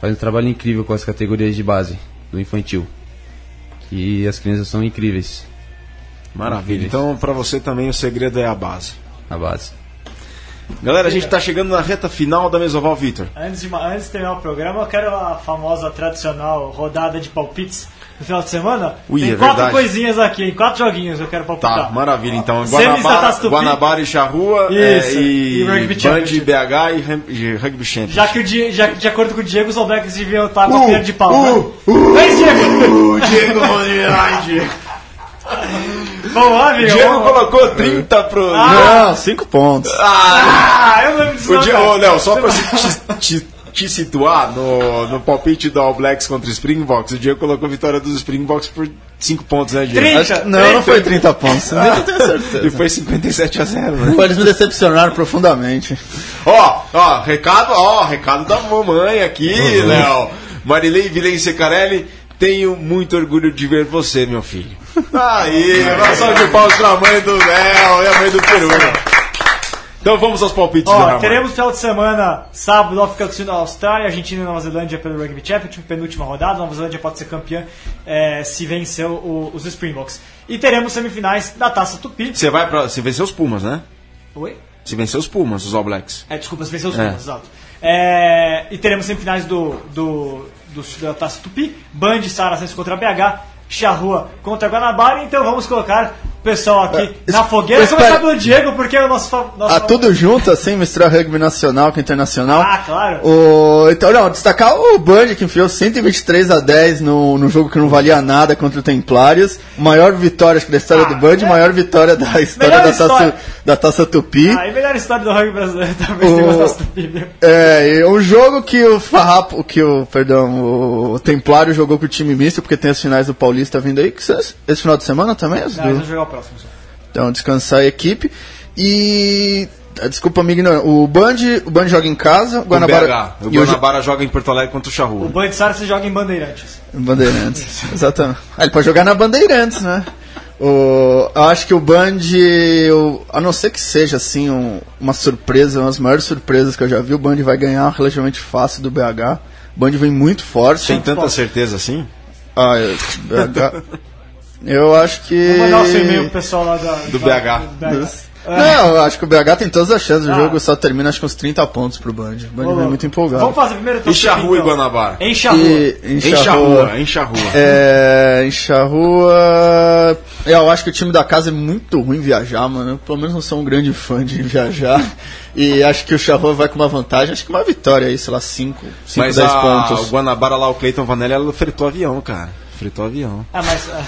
faz um trabalho incrível com as categorias de base do infantil. Que as crianças são incríveis Maravilha. Então, para você também, o segredo é a base. na base. Galera, a gente está chegando na reta final da Mesoval, Vitor. Antes de, antes de terminar o programa, eu quero a famosa, tradicional rodada de palpites no final de semana. Ui, Tem é quatro verdade. coisinhas aqui, em quatro joguinhos eu quero palpitar. Tá, maravilha. Então, Guanabara. Guanabara e Charrua é, e, e Rugby Band Championship. BH e, e Rugby Championship. Já que o Di- já, de acordo com o Diego, os All Blacks deviam estar com a Uh, colher de pau, uh, né? Vem, Diego! O Diego Ai, [laughs] Diego. Vamos lá, amigo. Diego vamos- colocou 30 pro. Não, cinco pontos. Ah, eu não lembro disso. o Diego, Léo, só pra se- te, te- te situar no, no palpite do All Blacks contra o Springboks, o Diego colocou a vitória dos Springboks por 5 pontos, né, Diego? Trinta. Acho que- não, não foi 30 pontos. [laughs] Nem tenho E certeza. foi 57 a 0, né? Pô, Eles me decepcionaram profundamente. Ó, ó, recado, ó, recado da mamãe aqui, Uhum. Léo. Marilei Vilém Secarelli, tenho muito orgulho de ver você, meu filho. [laughs] Aí, uma salva de palmas pra mãe do Léo e a mãe do Peru. Então vamos aos palpites, Ó, teremos final de semana, sábado, do Sul, Austrália, Argentina e Nova Zelândia pelo Rugby Championship, penúltima rodada. Nova Zelândia pode ser campeã eh, se vencer o- os Springboks. E teremos semifinais da Taça Tupi. Você vai pra. Você venceu os Pumas, né? Oi? Você venceu os Pumas, os All Blacks. É, desculpa, se vencer os É. Pumas, exato. É, e teremos semifinais do, do, do, da Taça Tupi, Band Saracens contra a BH, Charrua contra Guanabara. Então vamos colocar pessoal aqui É, na fogueira. espera- Começar pelo Diego, porque é o nosso... nosso Ah, tudo junto, assim, misturar rugby nacional com internacional. Ah, claro. O, então, não, destacar o Band que enfiou 123 a 10 no, no jogo que não valia nada contra o Templários. Maior vitória, acho que da história Ah, do Band, é. maior vitória da história da taça, história. da taça Tupi. Ah, e melhor história do rugby brasileiro [laughs] talvez O- uma Taça Tupi? É, e um jogo que o Farrapo, que o, perdão, o Templário jogou com o time misto, porque tem as finais do Paulista vindo aí, que esse final de semana também? Não, do- vamos jogar o próximo. Então, descansar a equipe. E. ah, Desculpa me ignorar. O Band, o Band joga em casa, o O Guanabara. BH. O e o Guanabara joga em Porto Alegre contra o O Charrua. Band Saracens joga em Bandeirantes. Bandeirantes. [laughs] Exatamente. Ah, ele pode jogar na Bandeirantes, né? O, eu acho que o Band, o- a não ser que seja assim um- uma surpresa, uma das maiores surpresas que eu já vi, o Band vai ganhar relativamente fácil do BH. O Band vem muito forte. Tem tanta certeza assim? Ah, eu, BH. Eu acho que. Vou mandar o seu e-mail pro pessoal lá da, Do da- BH. do BH. Não, eu acho que o BH tem todas as chances. O Ah. jogo só termina acho que uns 30 pontos pro Band. O Band Ô, vem muito empolgado. Vamos fazer primeiro o E Charrua e então. Guanabara? Em Charrua. E, Charrua. Charrua, em Charrua. É, em Charrua. Eu acho que o time da casa é muito ruim viajar, mano. Eu, pelo menos não sou um grande fã de viajar. E acho que o Charrua vai com uma vantagem, acho que uma vitória aí, sei lá, 5, 5, Mas 10 a, o pontos. Guanabara lá, o Cleiton Vanelli, ela fritou avião, cara. Fritou avião. Ah, mas. ah,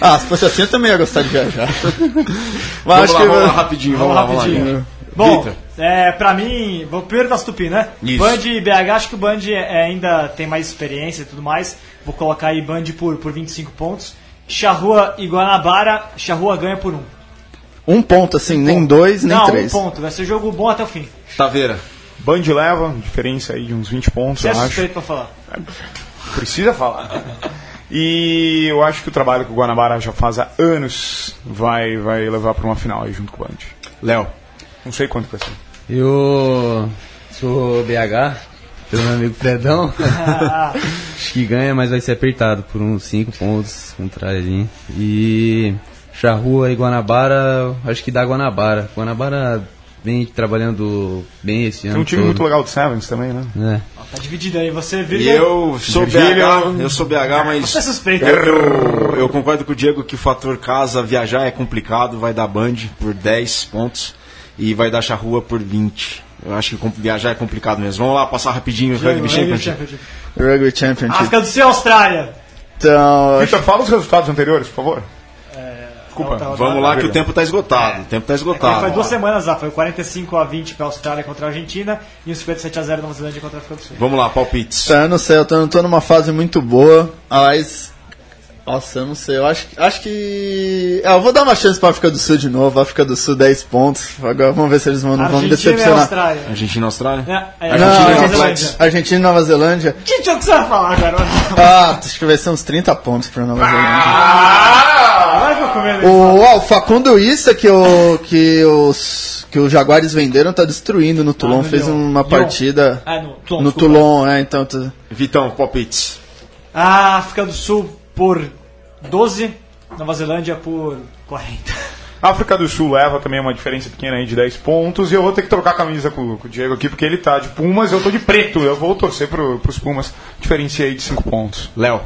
[laughs] Ah, se fosse assim eu também ia gostar de viajar. [laughs] Vamos acho lá, que. vamos lá rapidinho, vamos, lá, vamos lá. rapidinho. Bom, Vitor. é, pra mim, vou primeiro das Tupi, né? Isso. Band e BH, acho que o Band é, ainda tem mais experiência e tudo mais. Vou colocar aí Band por, por 25 pontos. Charrua e Guanabara, Charrua ganha por um. Um ponto, assim, nem dois, nem Não, três. um ponto. Vai ser jogo bom até o fim. Taveira. Band leva, diferença aí de uns 20 pontos, Você é eu acho. suspeito pra falar. [laughs] Precisa falar. E eu acho que o trabalho que o Guanabara já faz há anos vai, vai levar para uma final aí junto com o Band. Léo. Não sei quanto vai ser. Eu sou BH, pelo meu amigo Fredão. [laughs] acho que ganha, mas vai ser apertado por uns 5 pontos contra ali. E Charrua e Guanabara, acho que dá Guanabara. Guanabara vem trabalhando bem esse ano. Tem um time todo. muito legal do Sevens também, né? É. Tá dividido aí. Você, E Virga, eu sou. BH, eu sou BH, mas você é suspeito. eu, eu concordo com o Diego que o fator casa, viajar é complicado, vai dar Band por 10 pontos e vai dar Charrua por 20. Eu acho que viajar é complicado mesmo. Vamos lá, passar rapidinho o Rugby Championship. Rugby Championship. África do Sul e Austrália. Então, Vitor, fala os resultados anteriores, por favor. Desculpa. Tá, tá, Vamos lá que o tempo tá esgotado. O tempo tá É, Foi esgotado. duas semanas lá, foi 45 a 20 para a Austrália contra a Argentina e um 57 a 0 Nova Zelândia contra a África do Sul. Vamos lá, palpites. Tá, eu não sei, eu tô, eu tô numa fase muito boa, mas. Nossa, eu não sei, eu acho, acho que. É, eu vou dar uma chance pra África do Sul de novo, África do Sul 10 pontos. Agora vamos ver se eles vão, não vão me Argentina e decepcionar. Austrália. Argentina e Austrália? É, é, Argentina Não, e. Argentina e Nova Zelândia. Que jogo que você vai falar agora? Ah, acho que vai ser uns 30 pontos pra Nova Zelândia. Que comendo O, ó, o Facundo Issa que, o, que, os, que os Jaguares venderam tá destruindo no Toulon. no fez Lyon. uma Lyon. partida Ah, no Toulon, no. Toulon, é, então. Vitão, palpites. A África do Sul por 12, Nova Zelândia por 40. África do Sul leva também uma diferença pequena aí de 10 pontos. E eu vou ter que trocar a camisa com, com o Diego aqui, porque ele tá de Pumas eu tô de preto. Eu vou torcer pro, pros Pumas. Diferencia aí de 5 pontos. Léo.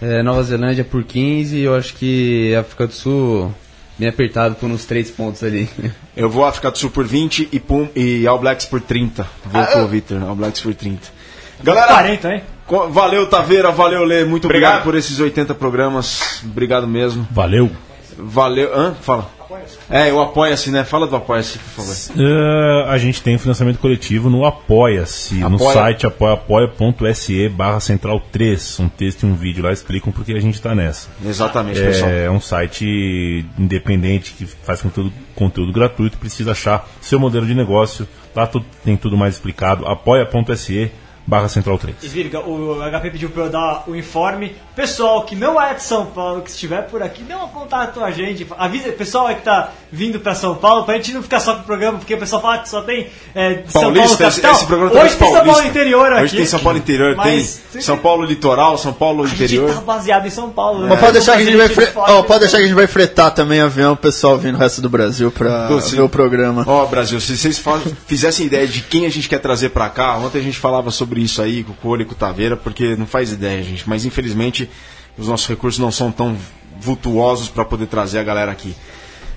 É, Nova Zelândia por 15 e eu acho que África do Sul bem apertado por uns 3 pontos ali. [laughs] Eu vou África do Sul por 20 e, Pum, e All Blacks por 30. Vou com o Victor, All Blacks por 30. Galera, 40, hein? valeu Taveira, valeu Lê, muito obrigado. Obrigado. por esses 80 programas. Obrigado mesmo. Valeu. Valeu. Hã? Fala. É, o Apoia-se, né? Fala do Apoia-se, por favor. Eh, a gente tem financiamento coletivo no Apoia-se, no Apoia- site apoia- apoia.se barra central 3. Um texto e um vídeo lá explicam porque a gente está nessa. Exatamente, pessoal. É um site independente que faz conteúdo, conteúdo gratuito. Precisa achar seu modelo de negócio. Lá tem tudo mais explicado. apoia.se barra central 3. E Virga, o HP pediu pra eu dar o informe. Pessoal que não é de São Paulo, que estiver por aqui, dê um contato a gente. Avisa o pessoal que tá vindo pra São Paulo, pra gente não ficar só com o programa, porque o pessoal fala que só tem é, de São Paulo Paulista, esse, capital. esse programa Hoje também tem São Paulo paulista. interior aqui. Hoje tem São Paulo interior, Mas- tem São Paulo litoral, São Paulo A gente interior. tá baseado em São Paulo. né? Mas pode deixar que a gente vai, fre... ó, pode deixar que a gente vai fretar também avião, o pessoal vindo do resto do Brasil sim. ver o programa. Ó, Brasil, se vocês fizessem ideia de quem a gente quer trazer pra cá, ontem a gente falava sobre isso aí com o Cole e com o Taveira, porque não faz ideia, gente. Mas infelizmente os nossos recursos não são tão vultuosos pra poder trazer a galera aqui.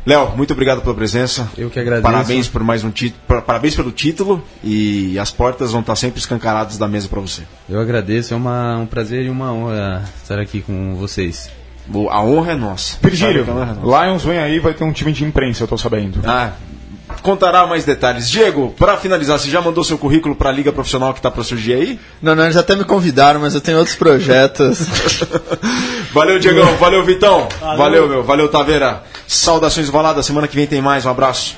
Léo, muito obrigado pela presença. Eu que agradeço. Parabéns por mais um título, parabéns pelo título e as portas vão estar sempre escancaradas da mesa pra você. Eu agradeço, é uma, um prazer e uma honra estar aqui com vocês. A honra é nossa. Virgílio, é nossa. Lions vem aí, vai ter um time de imprensa, eu tô sabendo. Ah, contará mais detalhes. Diego, pra finalizar, você já mandou seu currículo pra liga profissional que tá pra surgir aí? Não, não, eles até me convidaram, mas eu tenho outros projetos. [laughs] Valeu, Diegão. Valeu, Vitão. Valeu, meu. Valeu, Taveira. Saudações valadas. Semana que vem tem mais. Um abraço.